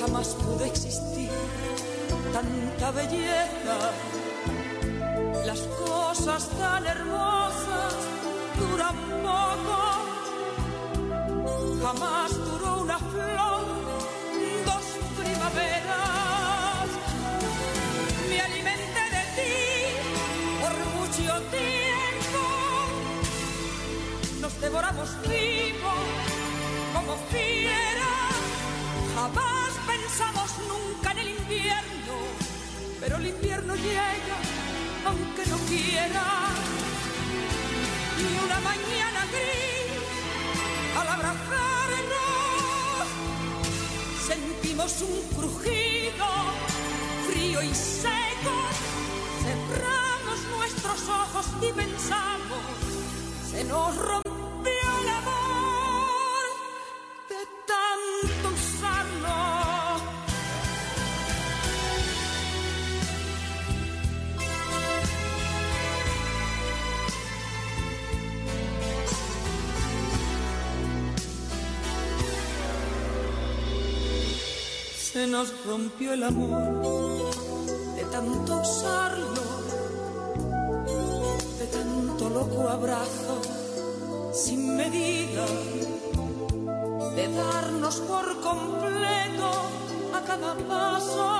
jamás pudo existir tanta belleza. Las cosas tan hermosas llega aunque no quiera. Y una mañana gris, al abrazarnos, sentimos un crujido frío y seco. Cerramos nuestros ojos y pensamos, se nos rompió nos rompió el amor de tanto usarlo, de tanto loco abrazo sin medida, de darnos por completo a cada paso.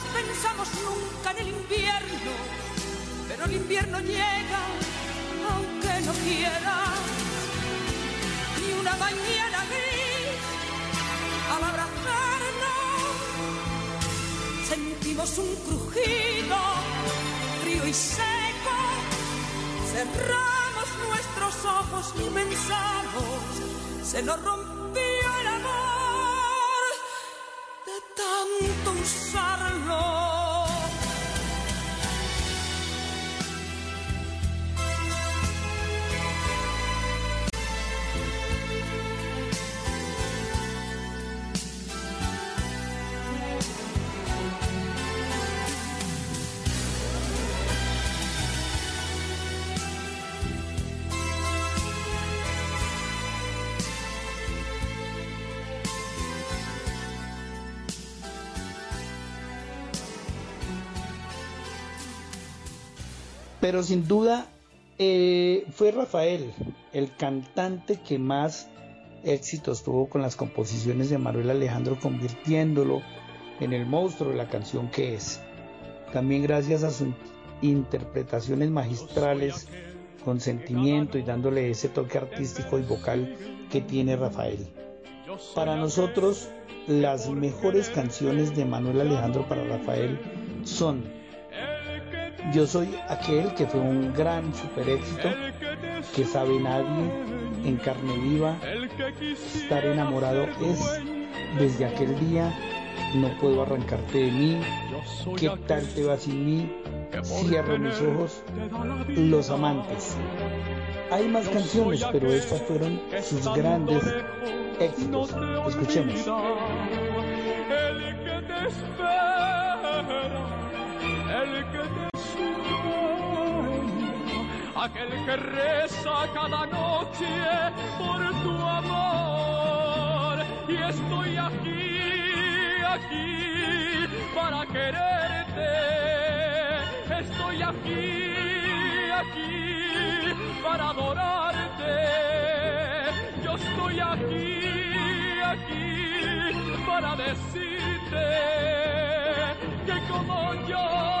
pensamos nunca en el invierno, pero el invierno llega aunque no quiera. Ni una mañana gris al abrazarnos sentimos un crujido frío y seco. Cerramos nuestros ojos y pensamos, se nos rompió el amor de tanto usarlo. Pero sin duda eh, fue Rafael, el cantante que más éxitos tuvo con las composiciones de Manuel Alejandro, convirtiéndolo en el monstruo de la canción que es. También gracias a sus interpretaciones magistrales, con sentimiento y dándole ese toque artístico y vocal que tiene Rafael. Para nosotros, las mejores canciones de Manuel Alejandro para Rafael son yo soy aquel que fue un gran super éxito, que sabe nadie, en carne viva. Estar enamorado es desde aquel día, no puedo arrancarte de mí. ¿Qué tal te va sin mí? Cierro mis ojos. Los amantes. Hay más canciones, pero estas fueron sus grandes éxitos. Escuchemos. Aquel que reza cada noche por tu amor. Y estoy aquí, aquí para quererte. Estoy aquí, aquí para adorarte. Yo estoy aquí, aquí para decirte que como yo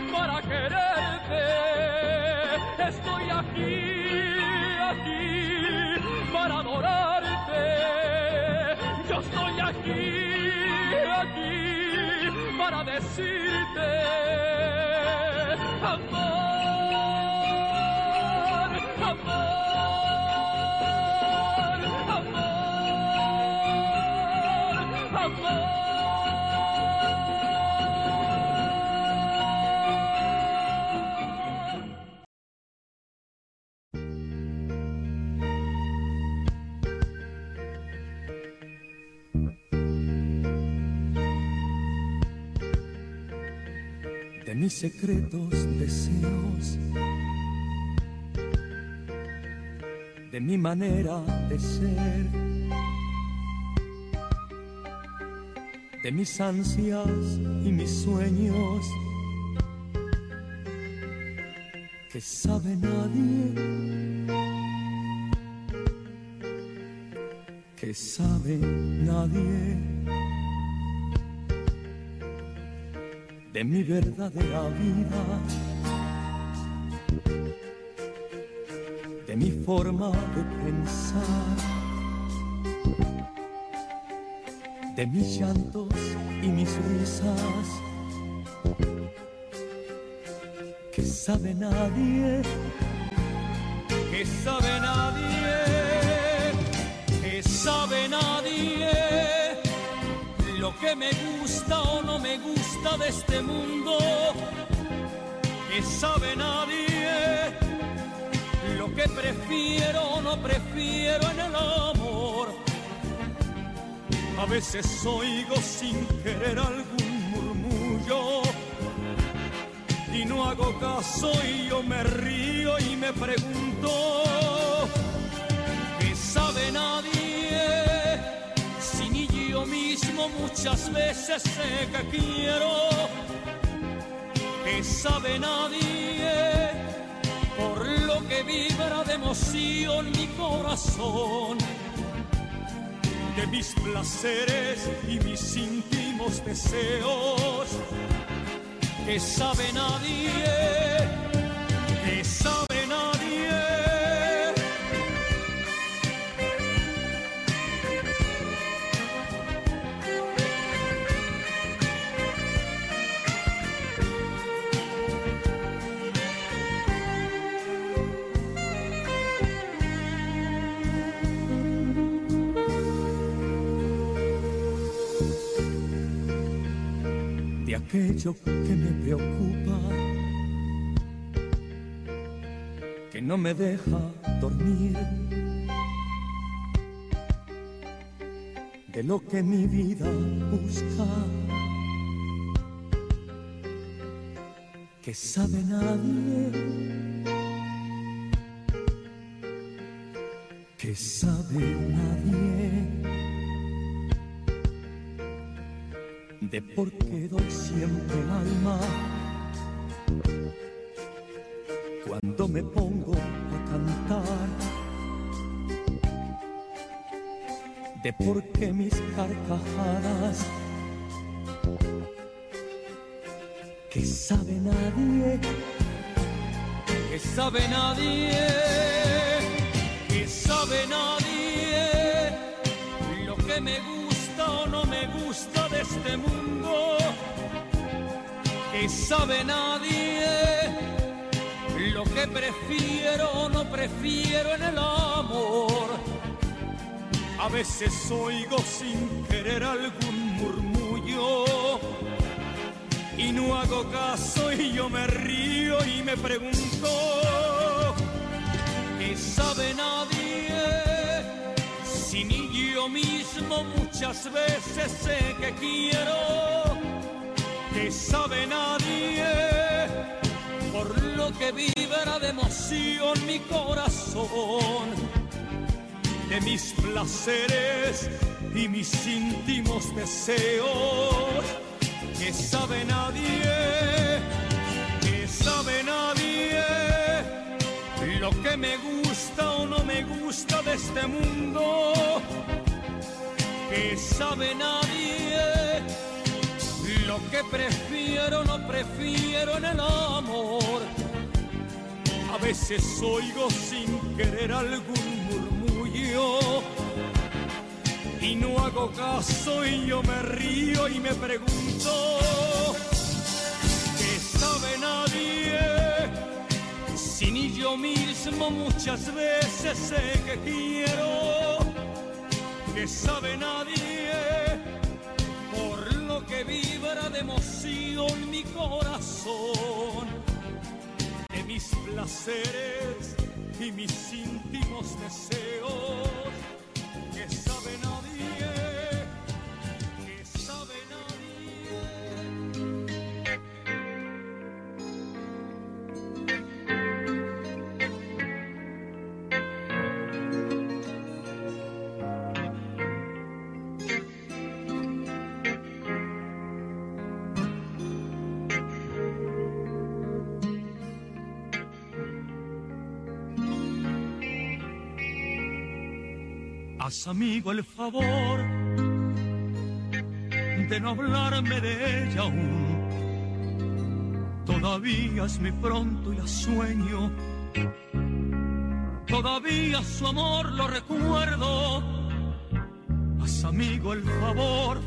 para quererte. Estoy aquí, aquí para adorarte. Yo estoy aquí, aquí para decirte mis secretos deseos, de mi manera de ser, de mis ansias y mis sueños, que sabe nadie, que sabe nadie. De mi verdadera vida, de mi forma de pensar, de mis llantos y mis risas, que sabe nadie, que sabe nadie, que sabe nadie que me gusta o no me gusta de este mundo, que sabe nadie lo que prefiero o no prefiero en el amor. A veces oigo sin querer algún murmullo y no hago caso y yo me río y me pregunto ¿qué sabe nadie? Yo mismo muchas veces sé que quiero ¿qué sabe nadie? Por lo que vibra de emoción mi corazón de mis placeres y mis íntimos deseos que sabe nadie, que sabe aquello que me preocupa, que no me deja dormir, de lo que mi vida busca, que sabe nadie, que sabe nadie. De por qué doy siempre el alma. Cuando me pongo a cantar, de por qué mis carcajadas que sabe nadie, que sabe nadie, que sabe nadie lo que me gusta o no me gusta este mundo, que sabe nadie lo que prefiero o no prefiero en el amor. A veces oigo sin querer algún murmullo y no hago caso y yo me río y me pregunto, ¿qué sabe nadie? Si ni yo mismo muchas veces sé que quiero, que sabe nadie por lo que vibra de emoción mi corazón, de mis placeres y mis íntimos deseos, que sabe nadie, que me gusta o no me gusta de este mundo, que sabe nadie lo que prefiero no prefiero en el amor. A veces oigo sin querer algún murmullo y no hago caso y yo me río y me pregunto, ¿qué sabe nadie? Ni yo mismo muchas veces sé que quiero, que sabe nadie por lo que vibra de emoción mi corazón, de mis placeres y mis íntimos deseos, Amigo el favor de no hablarme de ella aún. Todavía es muy pronto y la sueño. Todavía su amor lo recuerdo. Haz amigo el favor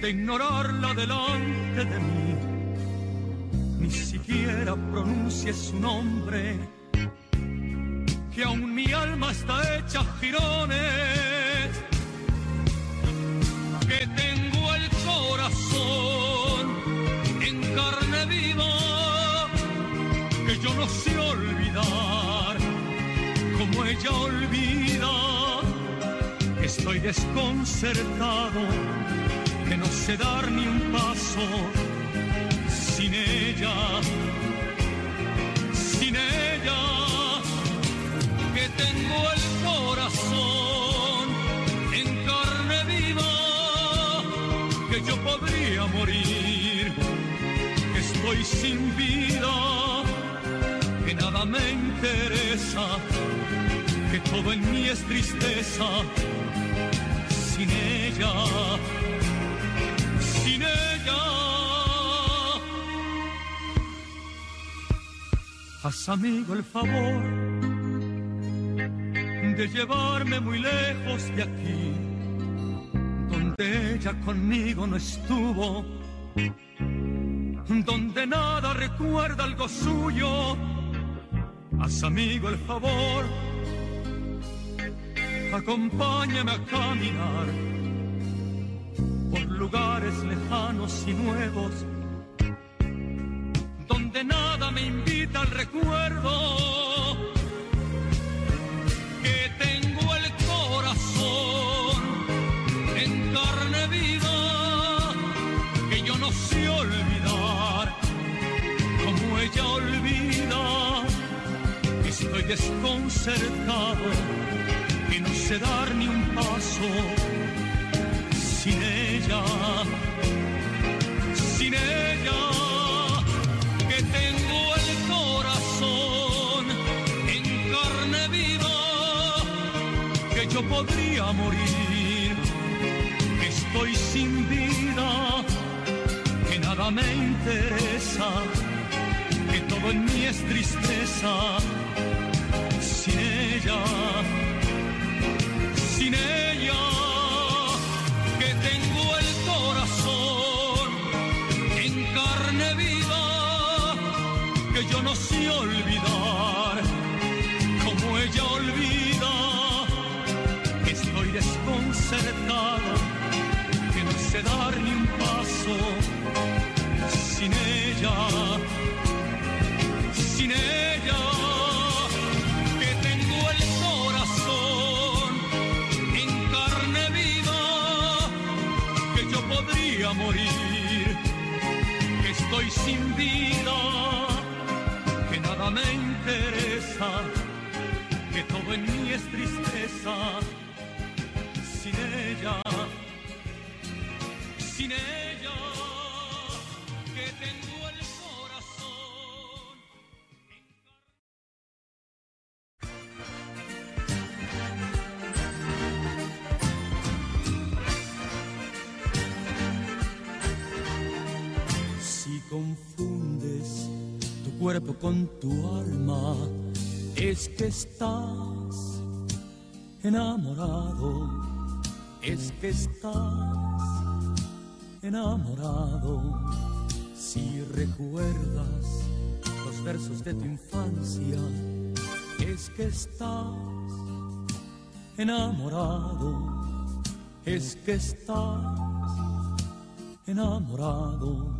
de ignorarla delante de mí. Ni siquiera pronuncie su nombre que aún mi alma está hecha jirones, que tengo el corazón en carne viva, que yo no sé olvidar como ella olvida, es Estoy desconcertado, que no sé dar ni un paso sin ella, sin ella, que tengo el corazón en carne viva, que yo podría morir, que estoy sin vida, que nada me interesa, que todo en mí es tristeza, sin ella, sin ella. Haz amigo el favor de llevarme muy lejos de aquí, donde ella conmigo no estuvo, donde nada recuerda algo suyo. Haz amigo el favor, acompáñame a caminar por lugares lejanos y nuevos donde nada me invita al recuerdo. Desconcertado, que no sé dar ni un paso sin ella, sin ella que tengo el corazón en carne viva, que yo podría morir, que estoy sin vida, que nada me interesa, que todo en mí es tristeza, ella, sin ella, que tengo el corazón en carne viva que yo no sé olvidar, como ella olvida, que estoy desconcertado, que no sé dar ni un paso sin ella, sin ella, sin vida que nada me interesa, que todo en mí es tristeza, sin ella, sin ella, confundes tu cuerpo con tu alma, es que estás enamorado, es que estás enamorado. Si recuerdas los versos de tu infancia, es que estás enamorado, es que estás enamorado.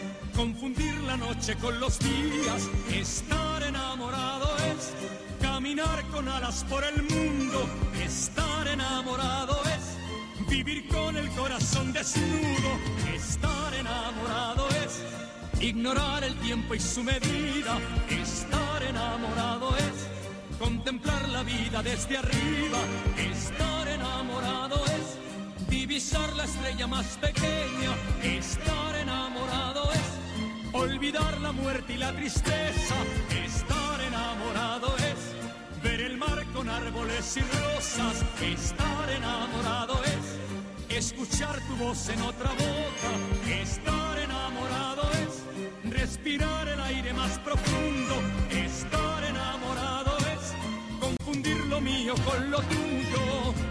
confundir la noche con los días. Estar enamorado es caminar con alas por el mundo. Estar enamorado es vivir con el corazón desnudo. Estar enamorado es ignorar el tiempo y su medida. Estar enamorado es contemplar la vida desde arriba. Estar enamorado es divisar la estrella más pequeña. Estar enamorado olvidar la muerte y la tristeza. Estar enamorado es ver el mar con árboles y rosas. Estar enamorado es escuchar tu voz en otra boca. Estar enamorado es respirar el aire más profundo. Estar enamorado es confundir lo mío con lo tuyo.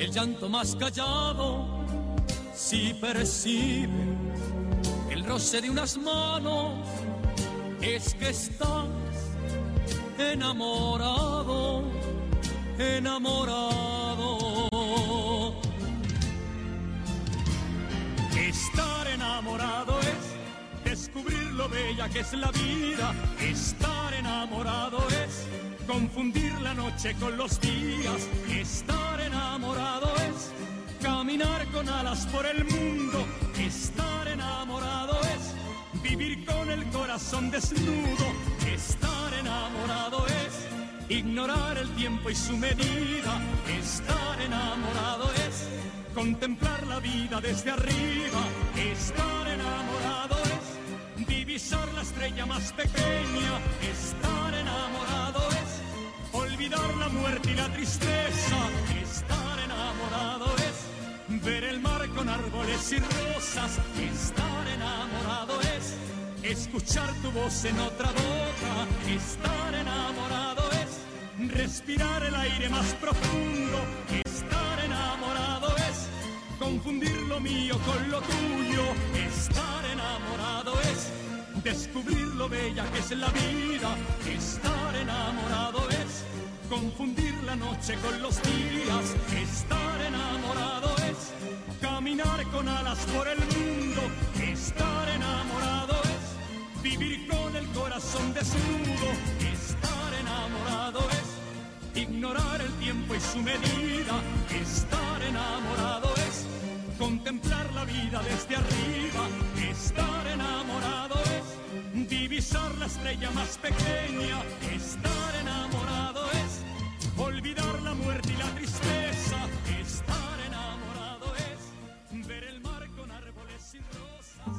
el llanto más callado, si percibe el roce de unas manos, es que estás enamorado, enamorado. Estar enamorado es descubrir lo bella que es la vida. Estar enamorado es confundir la noche con los días. Estar enamorado es caminar con alas por el mundo. Estar enamorado es vivir con el corazón desnudo. Estar enamorado es ignorar el tiempo y su medida. Estar enamorado es contemplar la vida desde arriba. Estar enamorado es divisar la estrella más pequeña. Estar enamorado es olvidar la muerte y la tristeza. Estar enamorado es ver el mar con árboles y rosas. Estar enamorado es escuchar tu voz en otra boca. Estar enamorado es respirar el aire más profundo. Estar enamorado es confundir lo mío con lo tuyo. Estar enamorado es descubrir lo bella que es la vida. Estar enamorado es confundir la noche con los días. Estar enamorado es caminar con alas por el mundo. Estar enamorado es vivir con el corazón desnudo. Estar enamorado es ignorar el tiempo y su medida. Estar enamorado es contemplar la vida desde arriba. Estar enamorado es divisar la estrella más pequeña. Estar enamorado olvidar la muerte y la tristeza. Estar enamorado es ver el mar con árboles y rosas.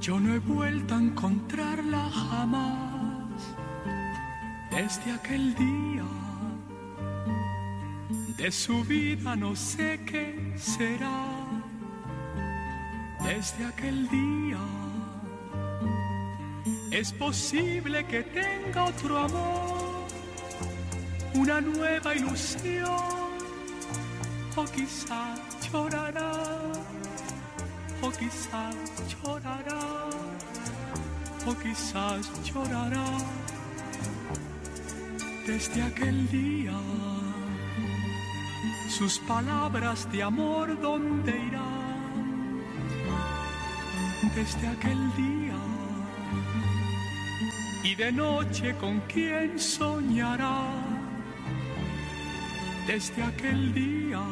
Yo no he vuelto a encontrarla jamás desde aquel día. De su vida no sé qué será desde aquel día. Es posible que tenga otro amor, una nueva ilusión, o quizá llorará o quizás llorará, o quizás llorará desde aquel día. Sus palabras de amor, ¿dónde irán? Desde aquel día. Y de noche, ¿con quién soñará? Desde aquel día.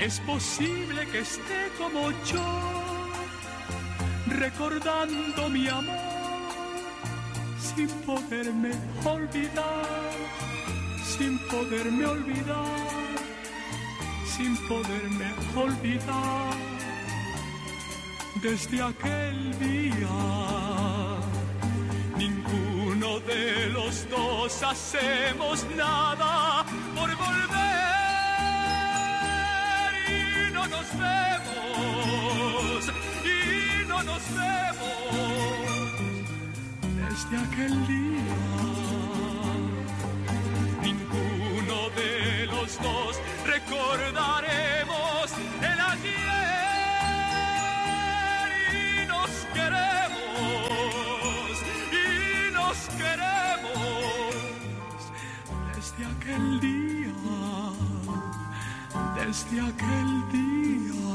Es posible que esté como yo, recordando mi amor, sin poderme olvidar, sin poderme olvidar, sin poderme olvidar. Desde aquel día, ninguno de los dos hacemos nada por volver nos vemos y no nos vemos desde aquel día. Ninguno de los dos recordaremos el ayer queremos desde aquel día, desde aquel día.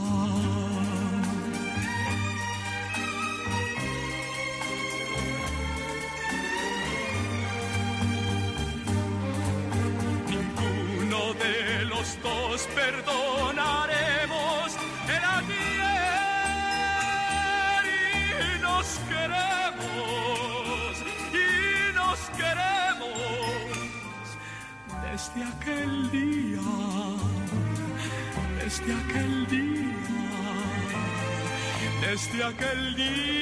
Desde aquel día.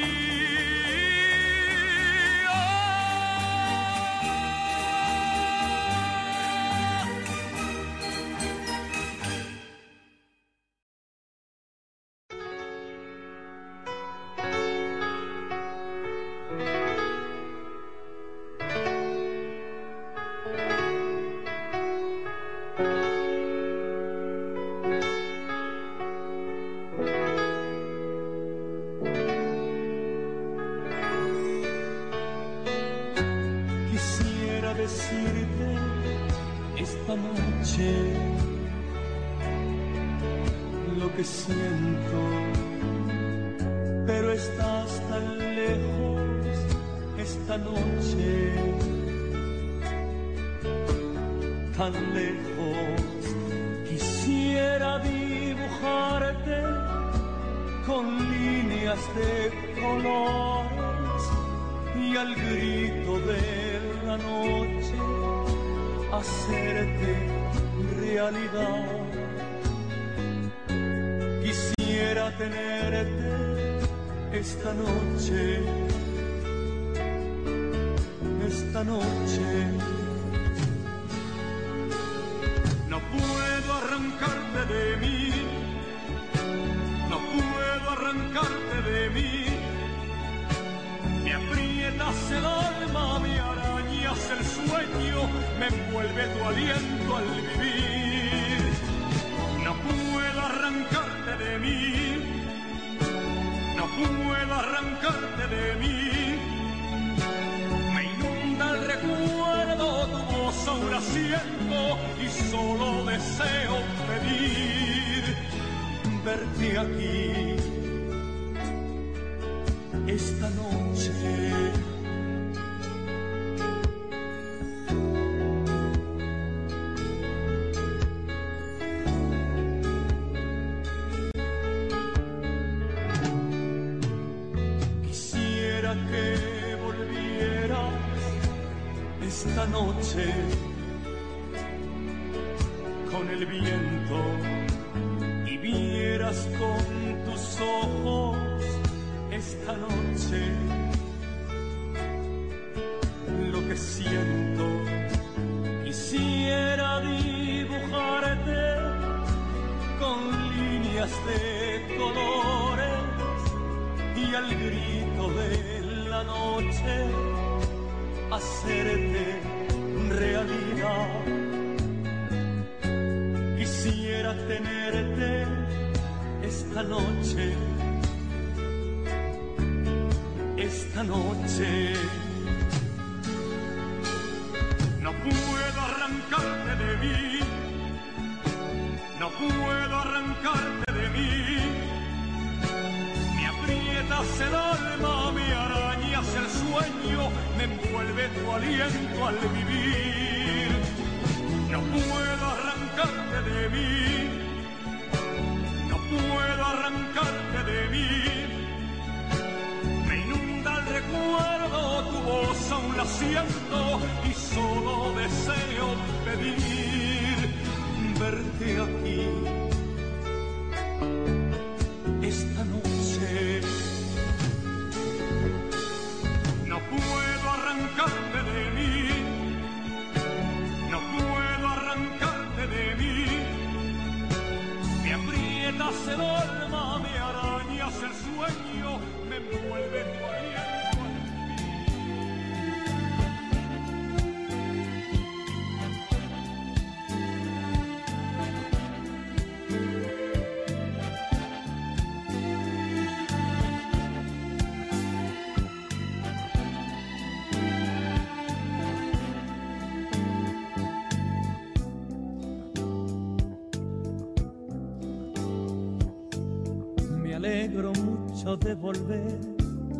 De volver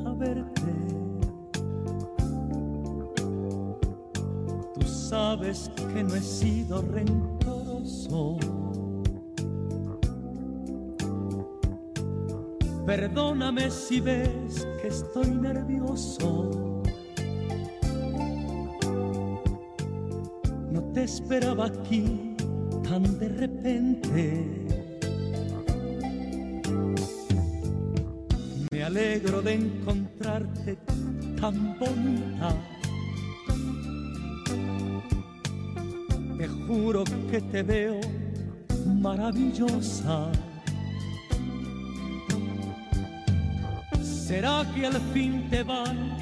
a verte. Tú sabes que no he sido rencoroso, Perdóname si ves que estoy nervioso. No te esperaba aquí te van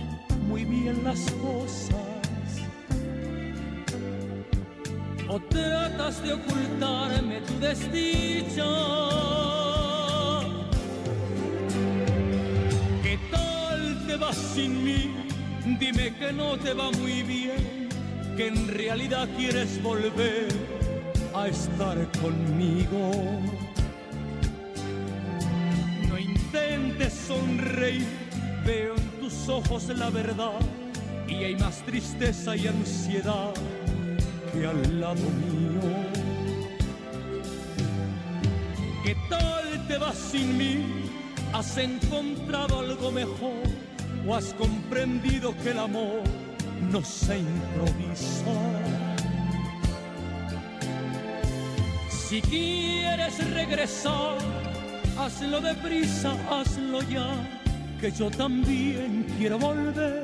muy bien las cosas? ¿O tratas de ocultarme tu desdicha? ¿Qué tal te vas sin mí? Dime que no te va muy bien, que en realidad quieres volver a estar conmigo. No intentes sonreír, veo ojos la verdad y hay más tristeza y ansiedad que al lado mío. ¿Qué tal te vas sin mí? ¿Has encontrado algo mejor o has comprendido que el amor no se improvisa? Si quieres regresar, hazlo deprisa, hazlo ya, que yo también quiero volver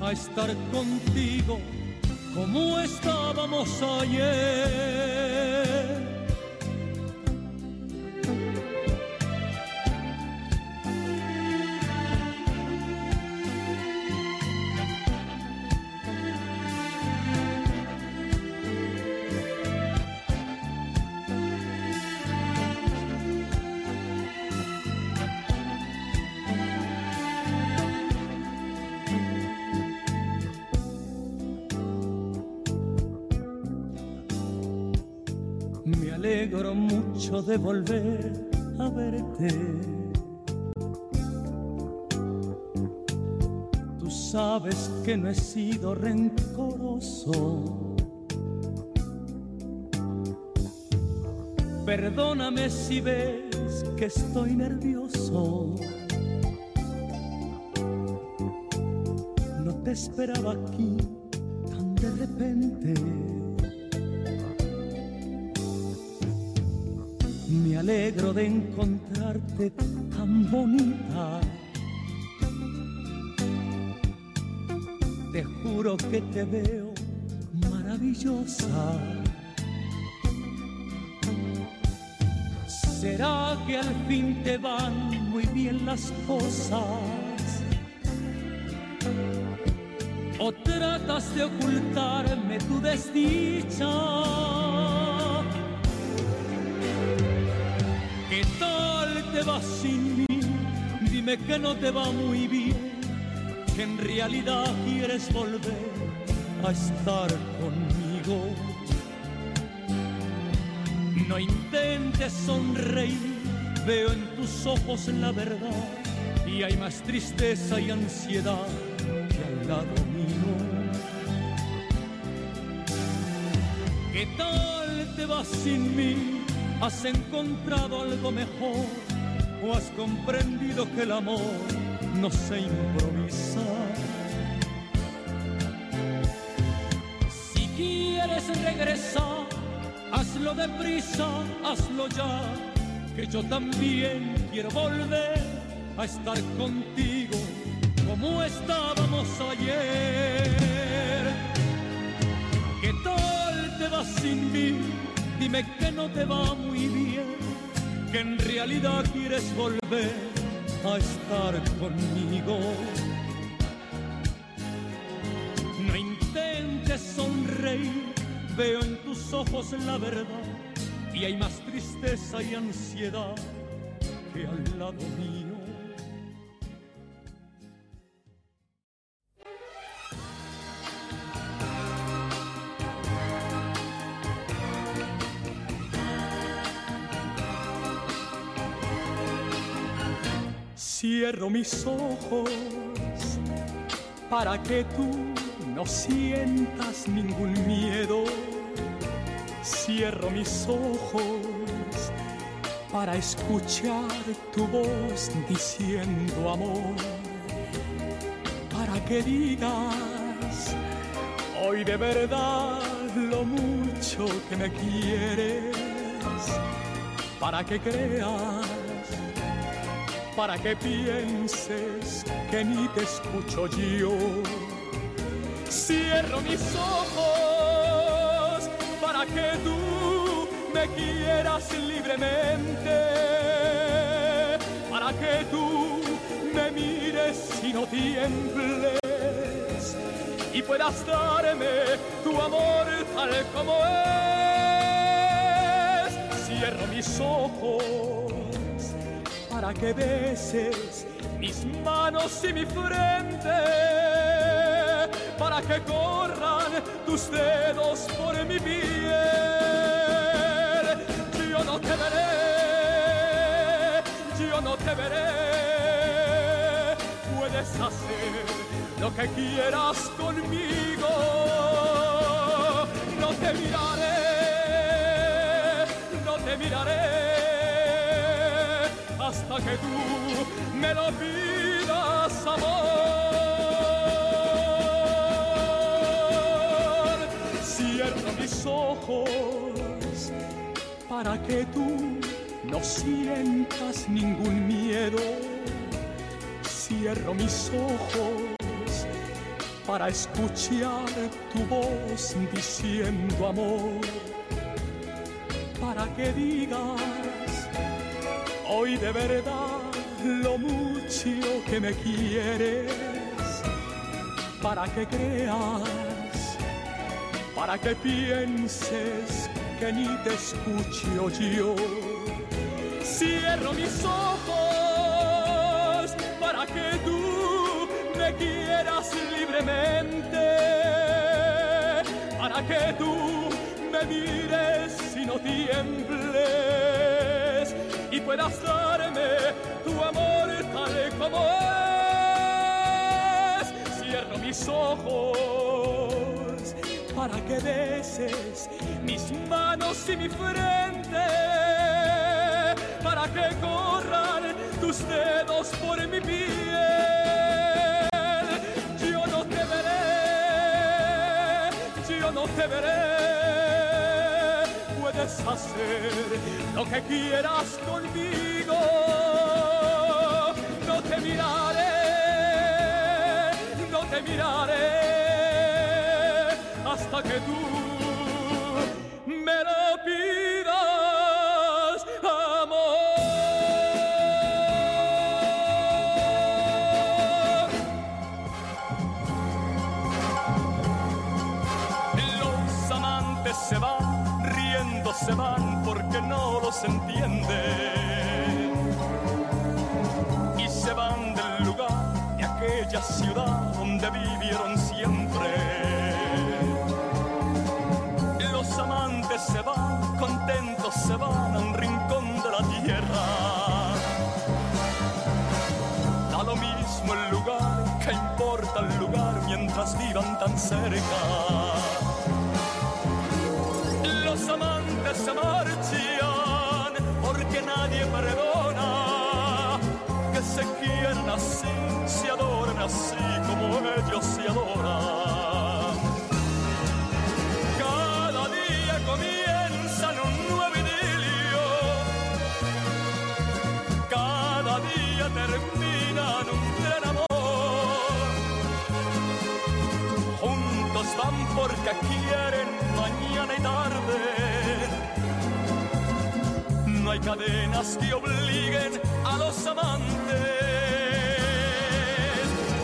a estar contigo como estábamos ayer. De volver a verte. Tú sabes que no he sido rencoroso. Perdóname si ves que estoy nervioso. No te esperaba aquí de encontrarte tan bonita. Te juro que te veo maravillosa. ¿Será que al fin te van muy bien las cosas? ¿O tratas de ocultarme tu desdicha? Vas sin mí? Dime que no te va muy bien, que en realidad quieres volver a estar conmigo. No intentes sonreír, veo en tus ojos la verdad y hay más tristeza y ansiedad que al lado mío. ¿Qué tal te vas sin mí? ¿Has encontrado algo mejor o has comprendido que el amor no se improvisa? Si quieres regresar, hazlo deprisa, hazlo ya, que yo también quiero volver a estar contigo como estábamos ayer. ¿Qué tal te vas sin mí? Dime que no te va muy bien, que en realidad quieres volver a estar conmigo. No intentes sonreír, veo en tus ojos la verdad y hay más tristeza y ansiedad que al lado mío. Cierro mis ojos para que tú no sientas ningún miedo. Cierro mis ojos para escuchar tu voz diciendo amor, para que digas hoy de verdad lo mucho que me quieres, para que creas, para que pienses que ni te escucho yo. Cierro mis ojos para que tú me quieras libremente, para que tú me mires y no tiembles y puedas darme tu amor tal como es. Cierro mis ojos para que beses mis manos y mi frente, para que corran tus dedos por mi piel. Yo no te veré, yo no te veré, puedes hacer lo que quieras conmigo. No te miraré, no te miraré que tú me lo pidas, amor. Cierro mis ojos para que tú no sientas ningún miedo. Cierro mis ojos para escuchar tu voz diciendo amor, para que digas hoy de verdad lo mucho que me quieres, para que creas, para que pienses que ni te escucho yo. Cierro mis ojos para que tú me quieras libremente, para que tú me mires y no tiembles puedas darme tu amor tal como es. Cierro mis ojos para que beses mis manos y mi frente, para que corran tus dedos por mi piel no te veré. Hacer lo que quieras conmigo. No te miraré, no te miraré hasta que tú los entiende. Y se van del lugar de aquella ciudad donde vivieron siempre. Los amantes se van, contentos se van a un rincón de la tierra. Da lo mismo el lugar, que importa el lugar mientras vivan tan cerca los amantes se marchan porque nadie perdona que se quieran así, se adoren así como ellos se adoran. Cada día comienzan un nuevo idilio, cada día terminan un gran amor. Juntos van porque quieren cadenas que obliguen a los amantes.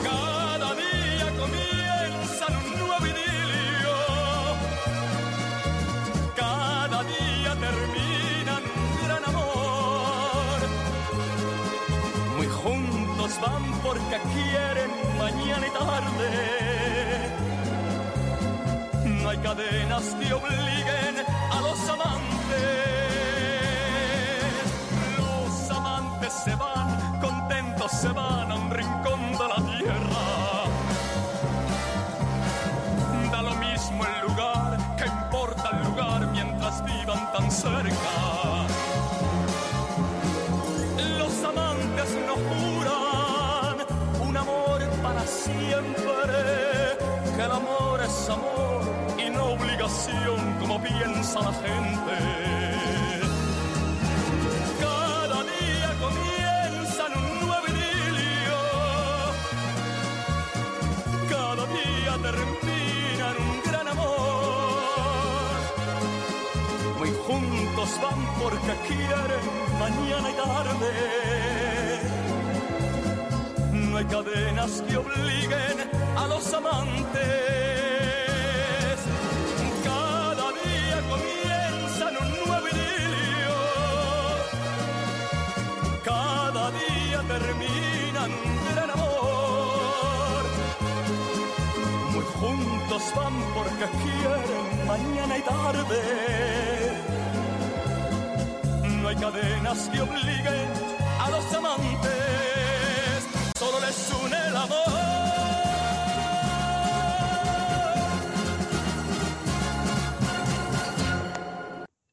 Cada día comienzan un nuevo idilio. Cada día terminan un gran amor. Muy juntos van porque quieren mañana y tarde no hay cadenas que obliguen a los amantes. se van a un rincón de la tierra. Da lo mismo el lugar, que importa el lugar mientras vivan tan cerca. Los amantes no juran un amor para siempre, que el amor es amor y no obligación como piensa la gente. Van porque quieren mañana y tarde. No hay cadenas que obliguen a los amantes. Cada día comienzan un nuevo idilio. Cada día terminan un gran amor. Muy juntos van porque quieren mañana y tarde. Cadenas que obliguen a los amantes. Solo les une el amor.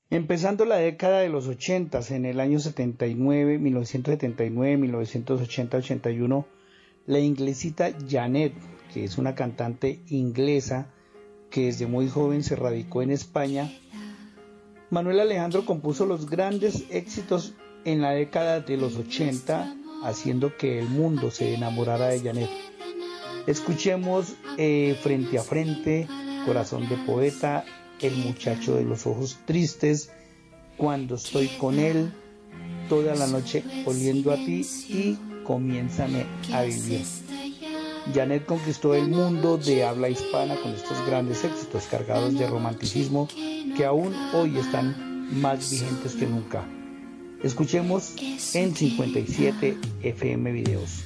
Empezando la década de los 80, en el año 79, 1979, 1980, 81, la inglesita Janet, que es una cantante inglesa que desde muy joven se radicó en España, Manuel Alejandro compuso los grandes éxitos en la década de los 80, haciendo que el mundo se enamorara de Janet. Escuchemos eh, Frente a Frente, Corazón de Poeta, El muchacho de los ojos tristes, Cuando estoy con él, Toda la noche oliendo a ti y Comiénzame a vivir. Janet conquistó el mundo de habla hispana con estos grandes éxitos cargados de romanticismo que aún hoy están más vigentes que nunca. Escuchemos en 57 FM Videos.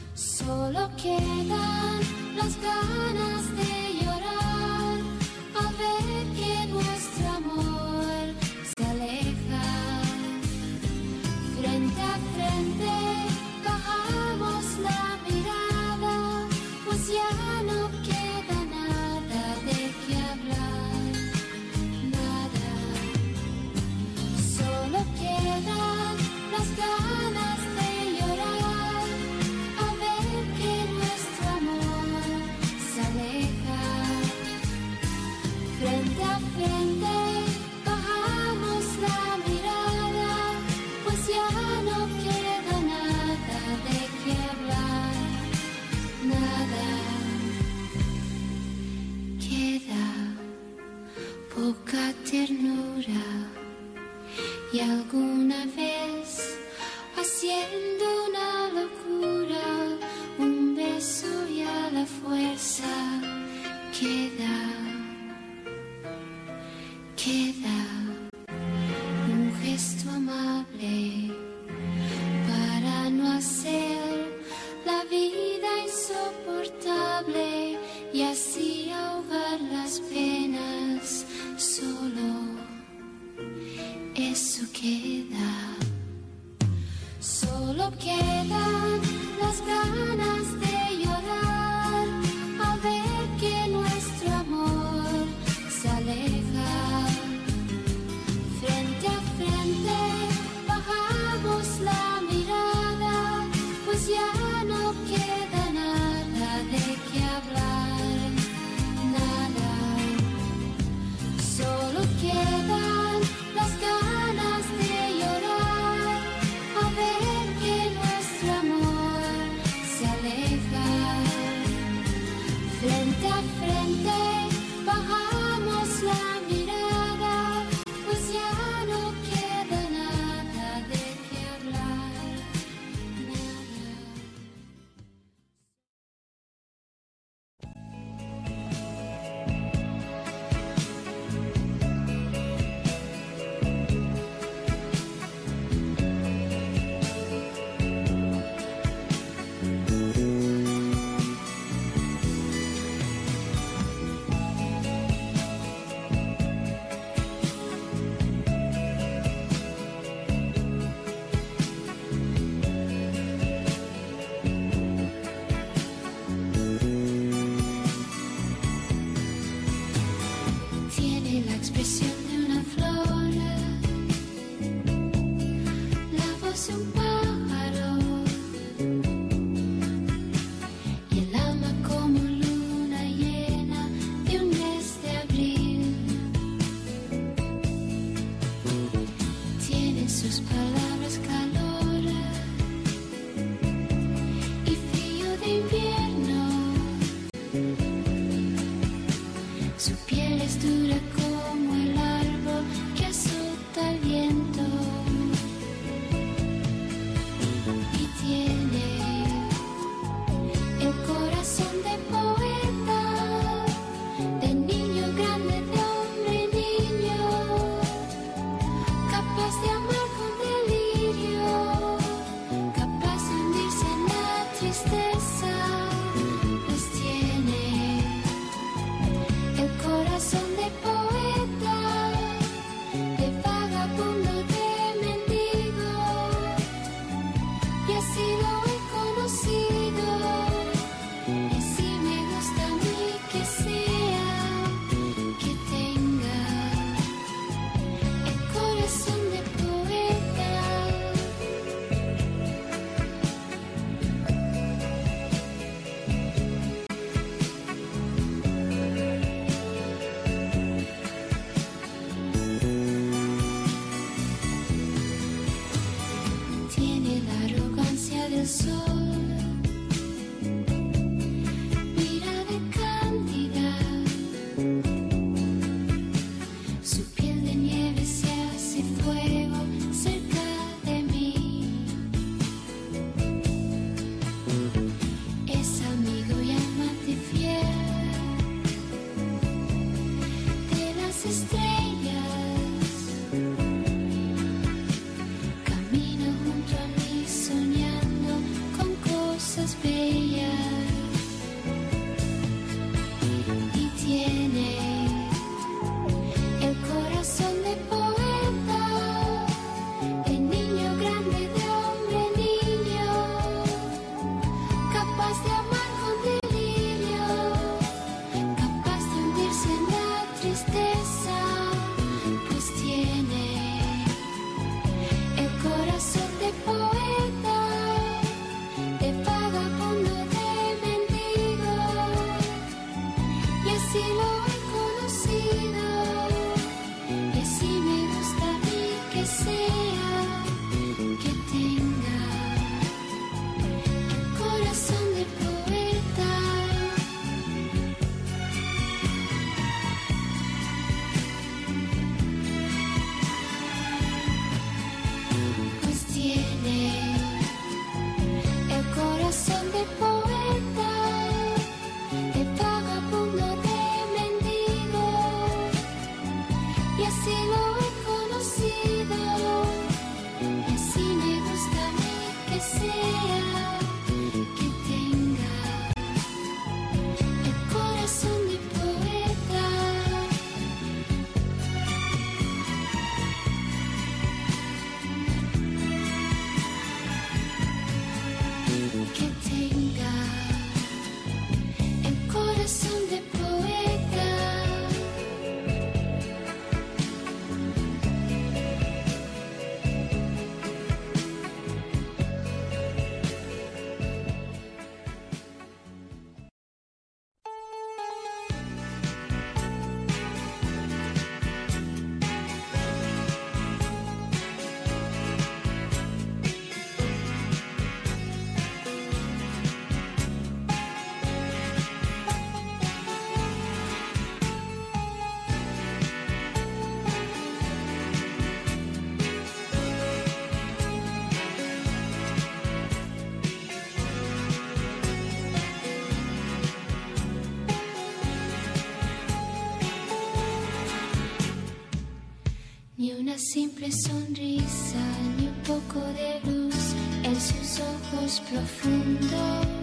Una simple sonrisa ni un poco de luz en sus ojos profundos.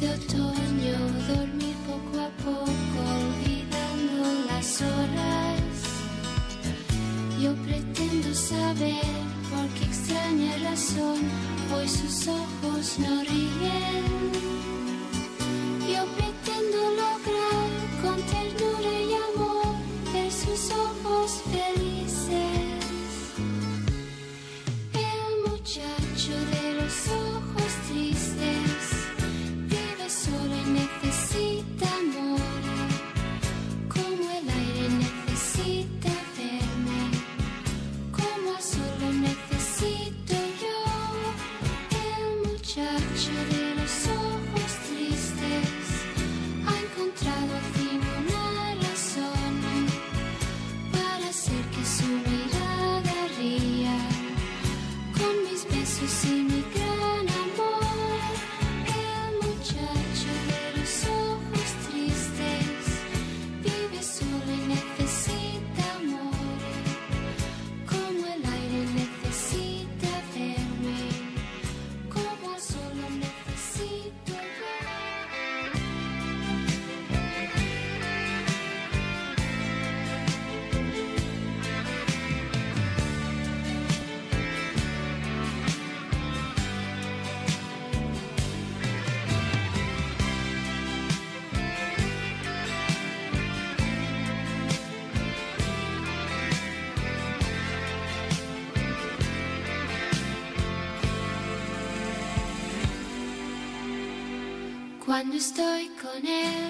the time. cuando estoy con él.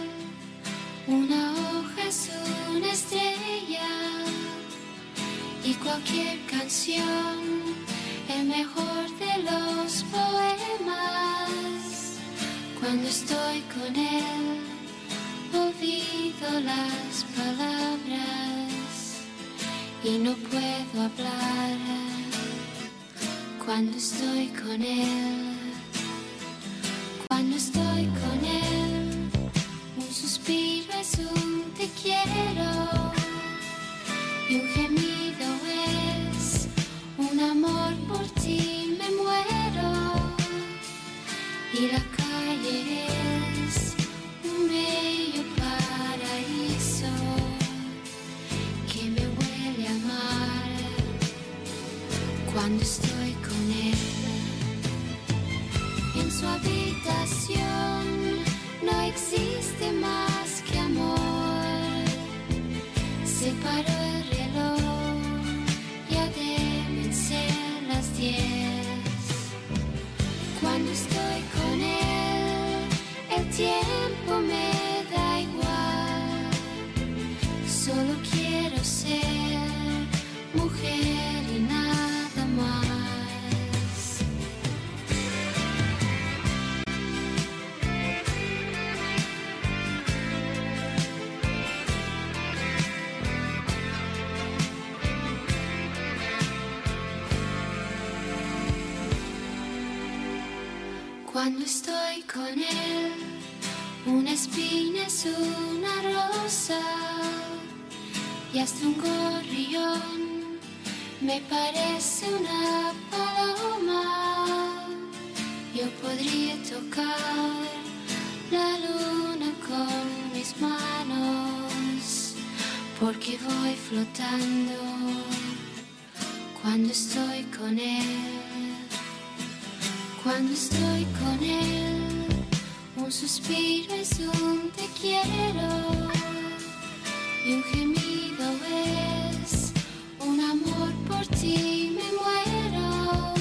un gorrión me parece una paloma. Yo podría tocar la luna con mis manos porque voy flotando cuando estoy con él. Cuando estoy con él, un suspiro es un te quiero y un gemido un amor por ti me muero.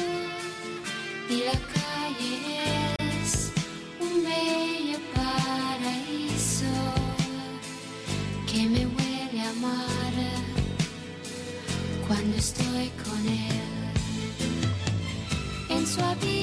Y la calle es un bello paraíso que me huele a mar cuando estoy con él. En su habitación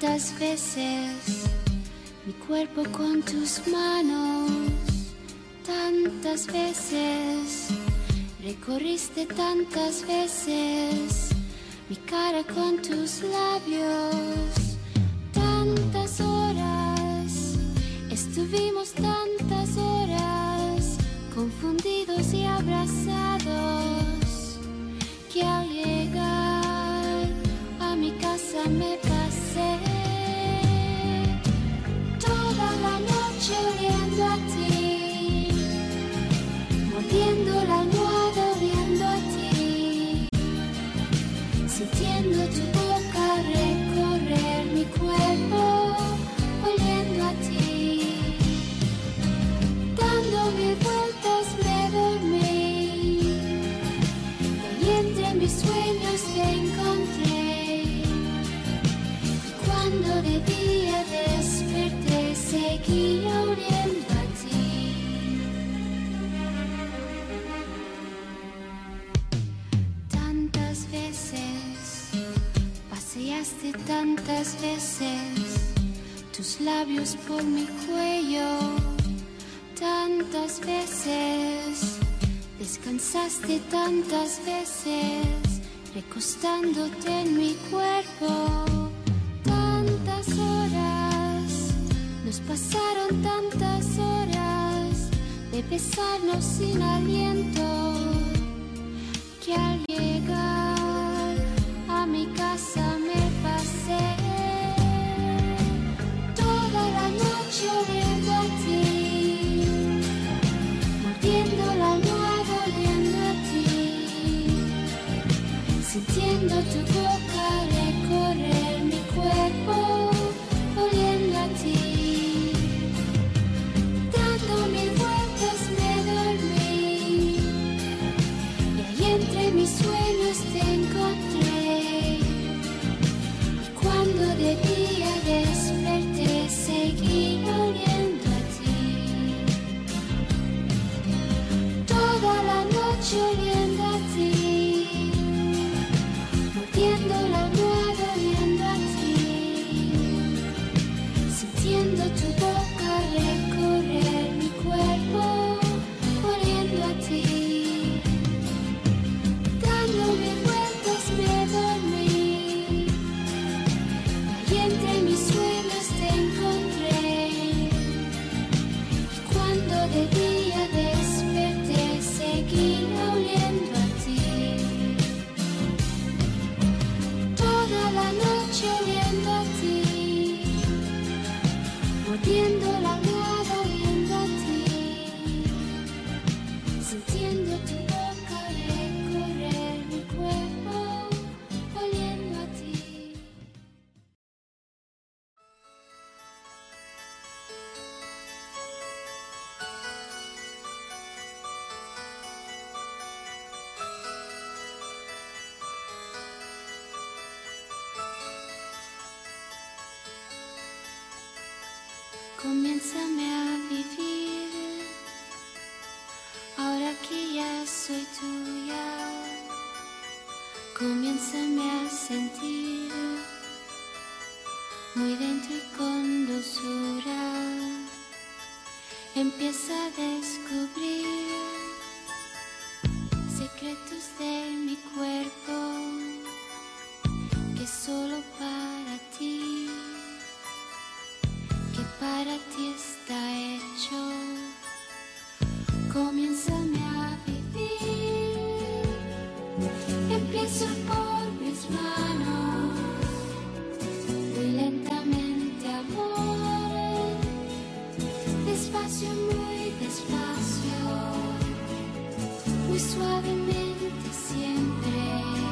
Tantas veces mi cuerpo con tus manos, tantas veces recorriste tantas veces mi cara con tus labios, tantas horas estuvimos tantas horas confundidos y abrazados tantas veces tus labios por mi cuello, tantas veces descansaste tantas veces recostándote en mi cuerpo, tantas horas nos pasaron tantas horas de besarnos sin aliento que al llegar to go. empieza a descubrir secretos de mi cuerpo que solo para ti, que para ti está hecho. Comienza a vivir, empiezo a muy despacio, muy suavemente siempre.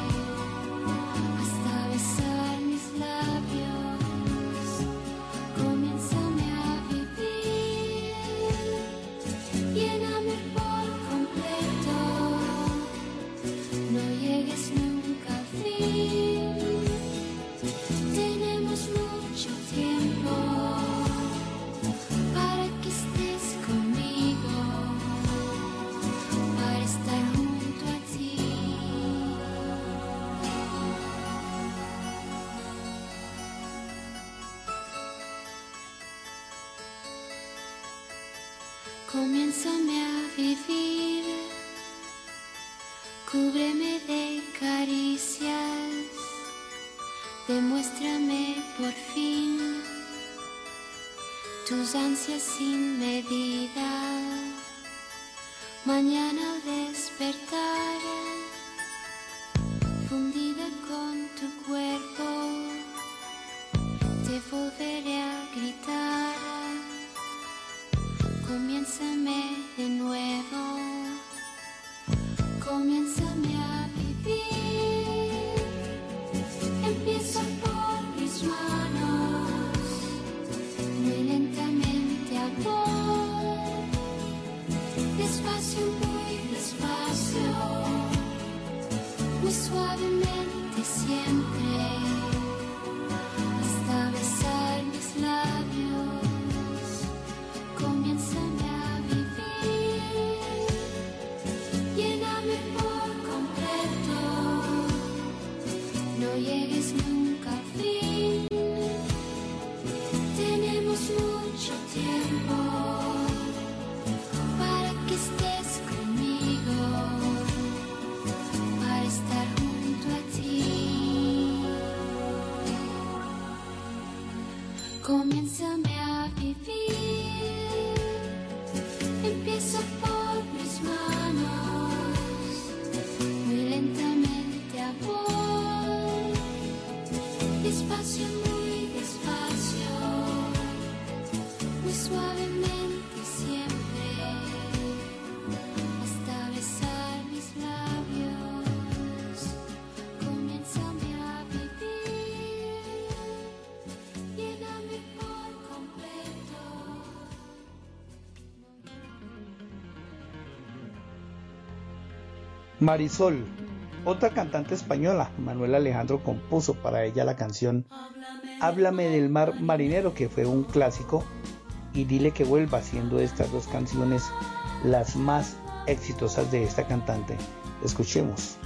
tus ansias sin medida. Mañana despertar. Marisol, otra cantante española, Manuel Alejandro compuso para ella la canción Háblame del mar marinero, que fue un clásico, y dile que vuelva siendo estas dos canciones las más exitosas de esta cantante. Escuchemos.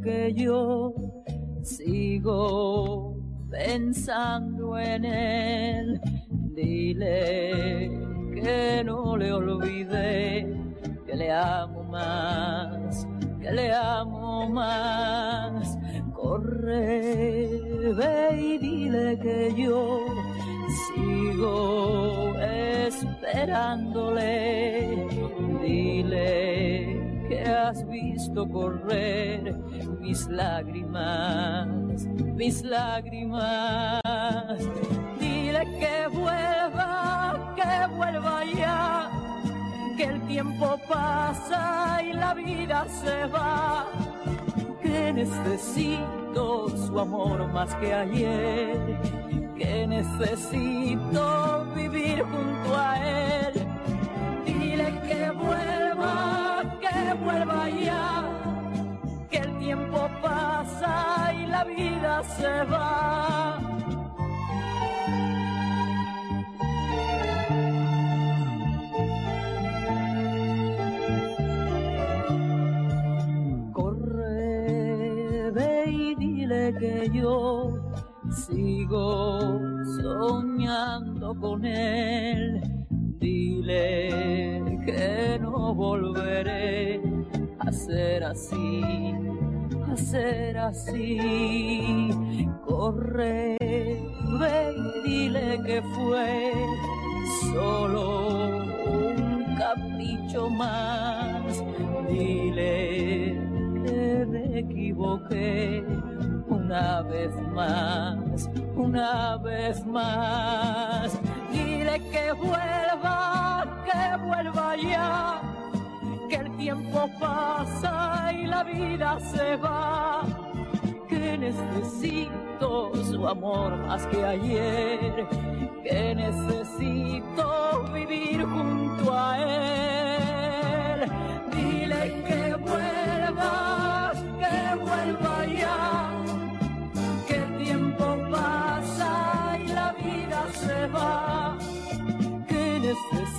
Que yo mis lágrimas. Dile que vuelva, que vuelva ya, que el tiempo pasa y la vida se va. Que necesito su amor más que ayer, que necesito vivir junto a él. Dile que vuelva, que vuelva ya, que el tiempo pasa se va. Corre, y dile que yo sigo soñando con él. Dile que no volveré a ser así, ser así. Corre, ve y dile que fue solo un capricho más. Dile que me equivoqué una vez más, una vez más. Dile que vuelva, que vuelva ya, que el tiempo pasa y la vida se va. Que necesito su amor más que ayer, que necesito vivir junto a él. Dile que vuelva, que vuelva ya que el tiempo pasa y la vida se va, que necesito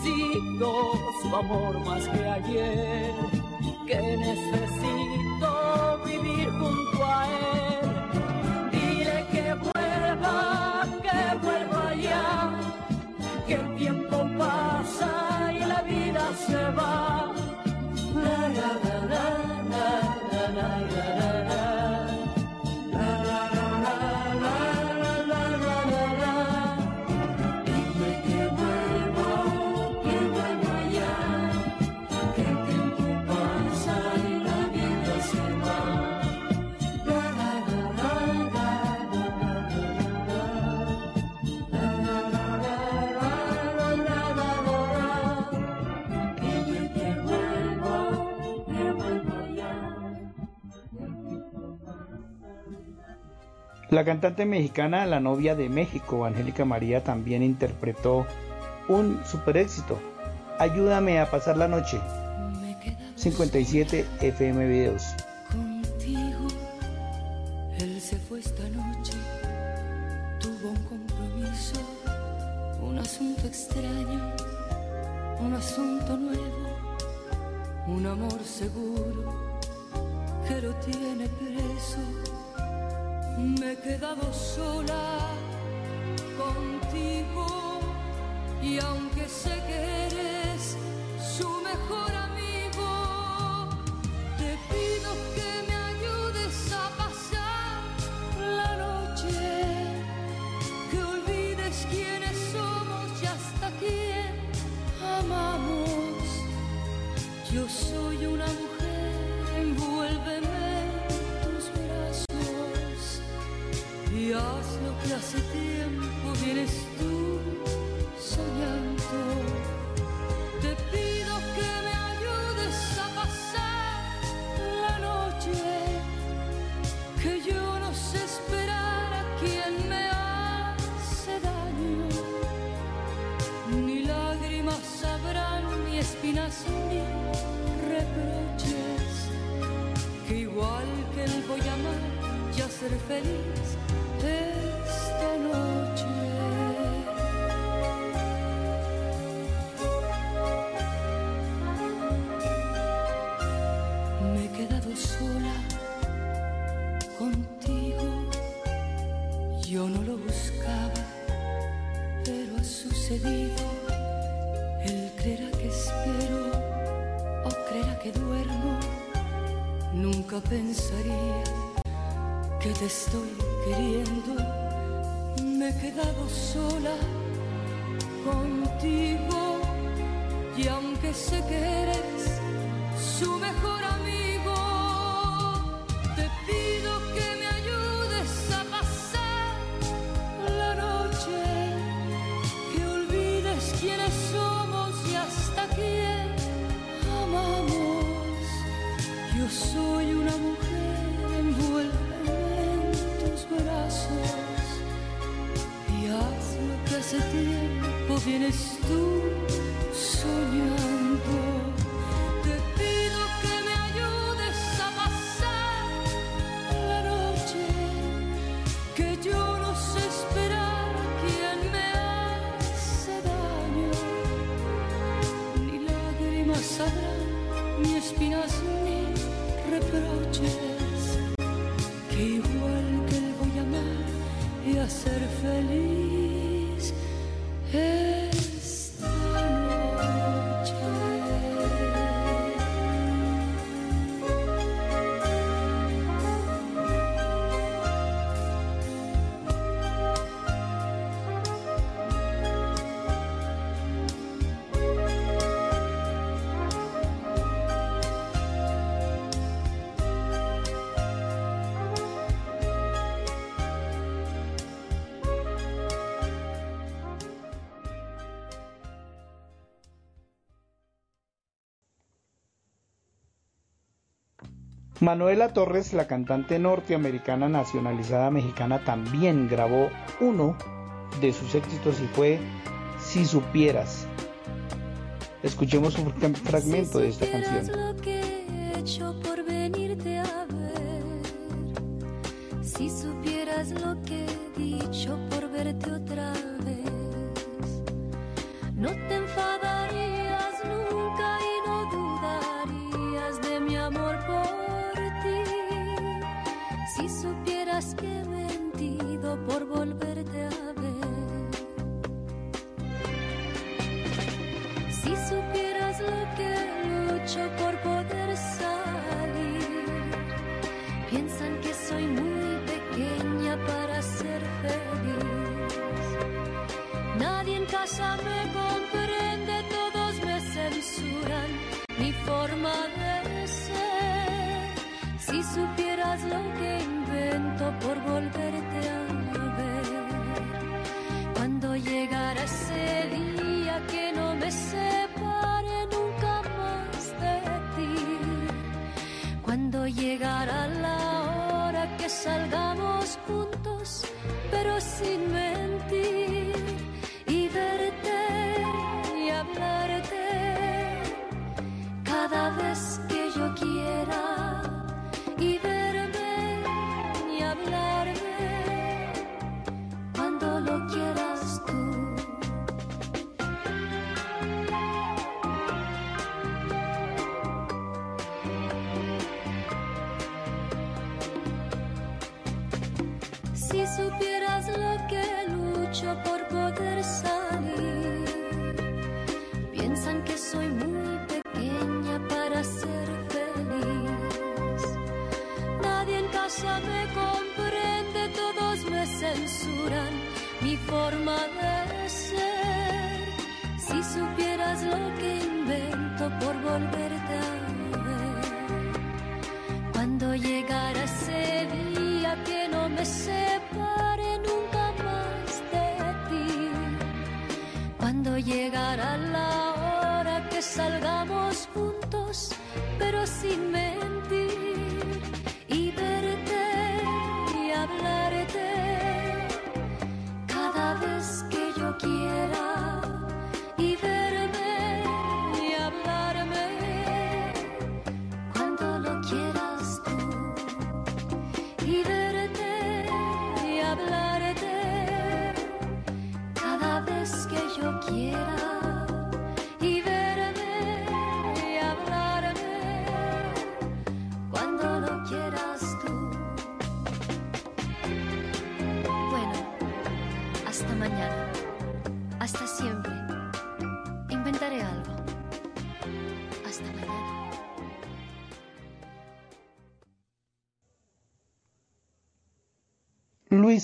su amor más que ayer, que necesito vivir junto a él. Dile que vuelva, que vuelva ya, que el tiempo pasa y la vida se va. La cantante mexicana, la novia de México, Angélica María, también interpretó un super éxito. Ayúdame a pasar la noche. 57 FM Videos. contigo. Él se fue esta noche, tuvo un compromiso, un asunto extraño, un asunto nuevo, un amor seguro que lo tiene preso. Me he quedado sola contigo y aunque sé que eres su mejor hace tiempo vienes tú soñando. Te pido que me ayudes a pasar la noche, que yo no sé esperar a quien me hace daño. Ni lágrimas habrán, ni espinas, ni reproches, que igual que él voy a amar y a ser feliz Manuela Torres, la cantante norteamericana nacionalizada mexicana, también grabó uno de sus éxitos y fue Si supieras. Escuchemos un fragmento de esta canción.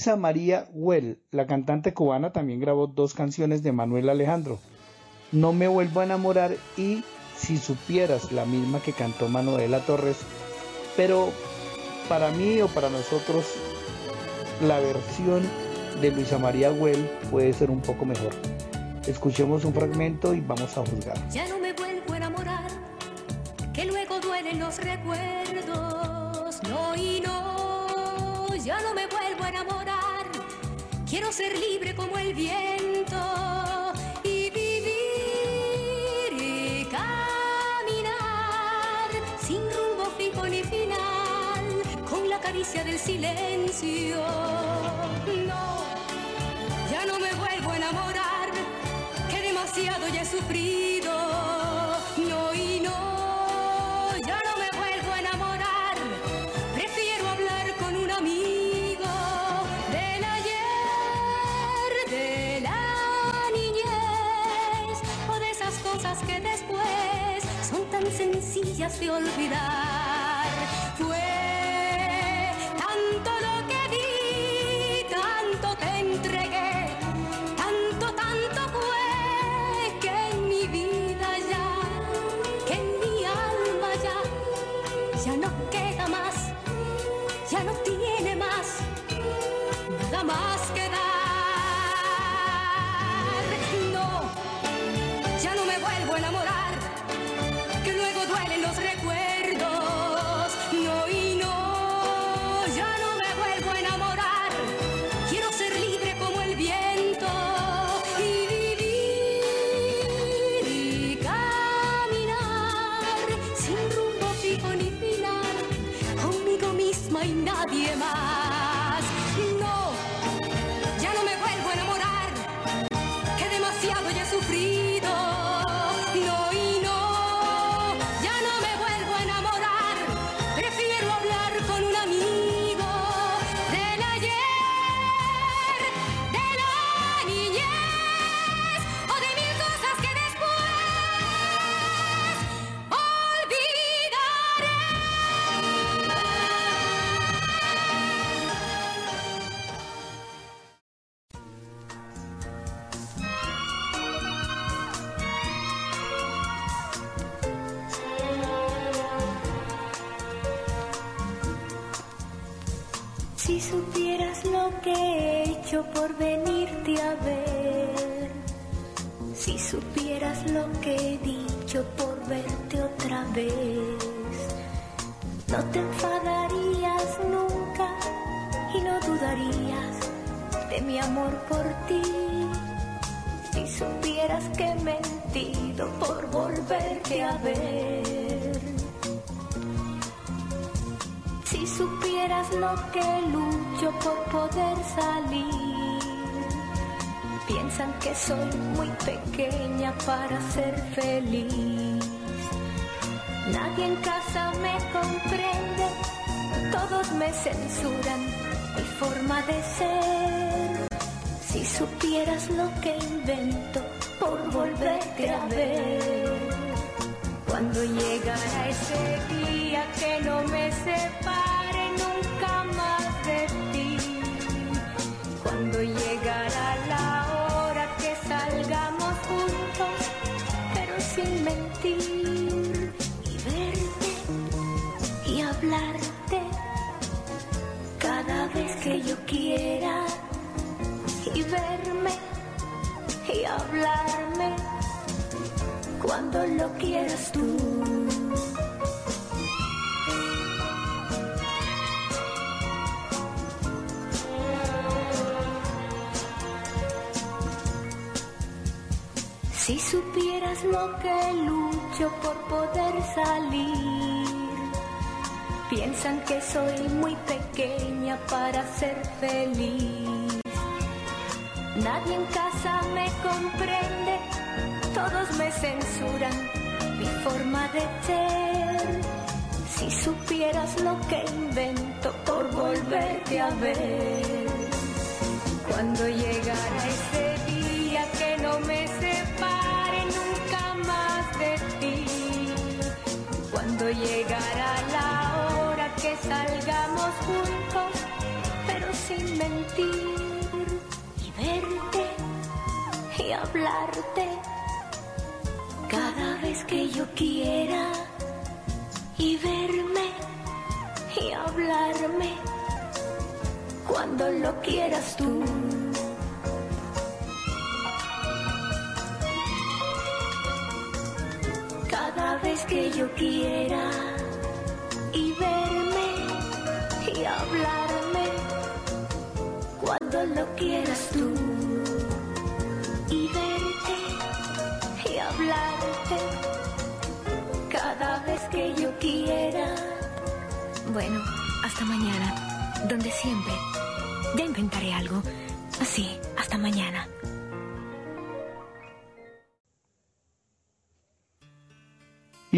Luisa María Well, la cantante cubana, también grabó dos canciones de Manuel Alejandro, No me vuelvo a enamorar y Si supieras, la misma que cantó Manuela Torres. Pero para mí o para nosotros, la versión de Luisa María Well puede ser un poco mejor. Escuchemos un fragmento y vamos a juzgar. Quiero ser libre como el viento y vivir y caminar sin rumbo fijo ni final, con la caricia del silencio. No, ya no me vuelvo a enamorar, que demasiado ya he sufrido. ansias de olvidar. que soy muy pequeña para ser feliz. Nadie en casa me comprende, todos me censuran mi forma de ser. Si supieras lo que invento por volverte a ver, cuando llegara ese mentir y verte y hablarte cada vez que yo quiera y verme y hablarme cuando lo quieras tú.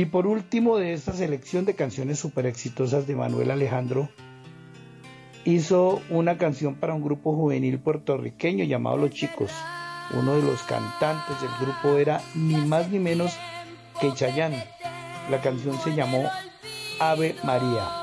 Y por último de esta selección de canciones super exitosas de Manuel Alejandro, hizo una canción para un grupo juvenil puertorriqueño llamado Los Chicos. Uno de los cantantes del grupo era ni más ni menos que Chayanne. La canción se llamó Ave María.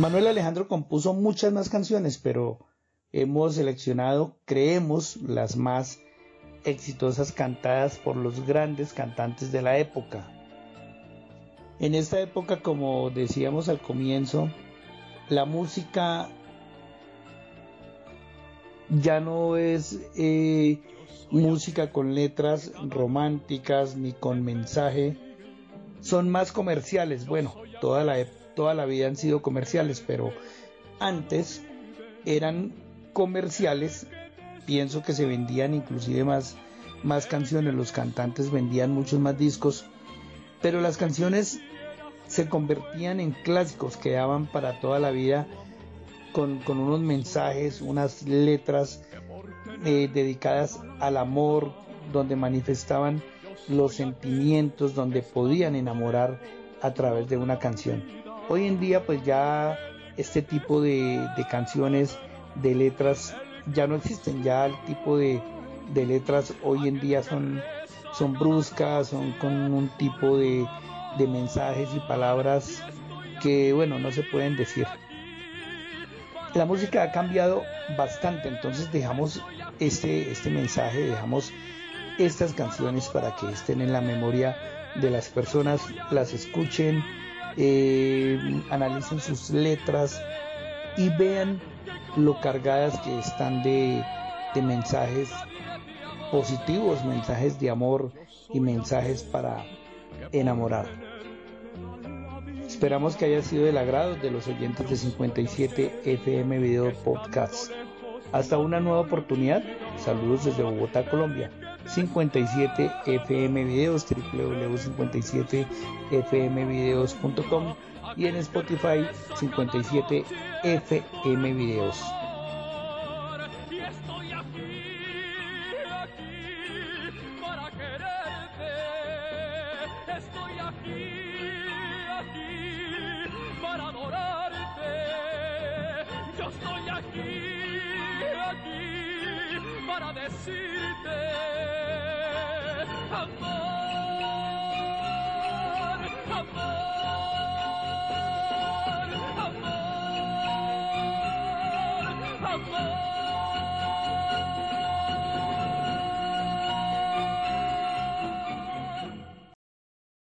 Manuel Alejandro compuso muchas más canciones, pero hemos seleccionado, creemos, las más exitosas cantadas por los grandes cantantes de la época. En esta época, como decíamos al comienzo, la música ya no es eh, música con letras románticas ni con mensaje, son más comerciales. Bueno, toda la, toda la vida han sido comerciales, pero antes eran comerciales. Pienso que se vendían inclusive más, más canciones, los cantantes vendían muchos más discos, pero las canciones se convertían en clásicos, quedaban para toda la vida con, unos mensajes, unas letras eh, dedicadas al amor, donde manifestaban los sentimientos, donde podían enamorar a través de una canción. Hoy en día pues ya este tipo de, canciones, de letras, ya no existen, ya el tipo de, letras hoy en día son, son bruscas, son con un tipo de, de mensajes y palabras que, bueno, no se pueden decir. La música ha cambiado bastante, entonces dejamos este, este mensaje, dejamos estas canciones para que estén en la memoria de las personas, las escuchen, eh, analicen sus letras y vean lo cargadas que están de, de mensajes positivos, mensajes de amor y mensajes para enamorar. Esperamos que haya sido del agrado de los oyentes de 57 FM Video Podcast. Hasta una nueva oportunidad. Saludos desde Bogotá, Colombia. 57 FM Videos, www.57fmvideos.com y en Spotify 57 FM Videos.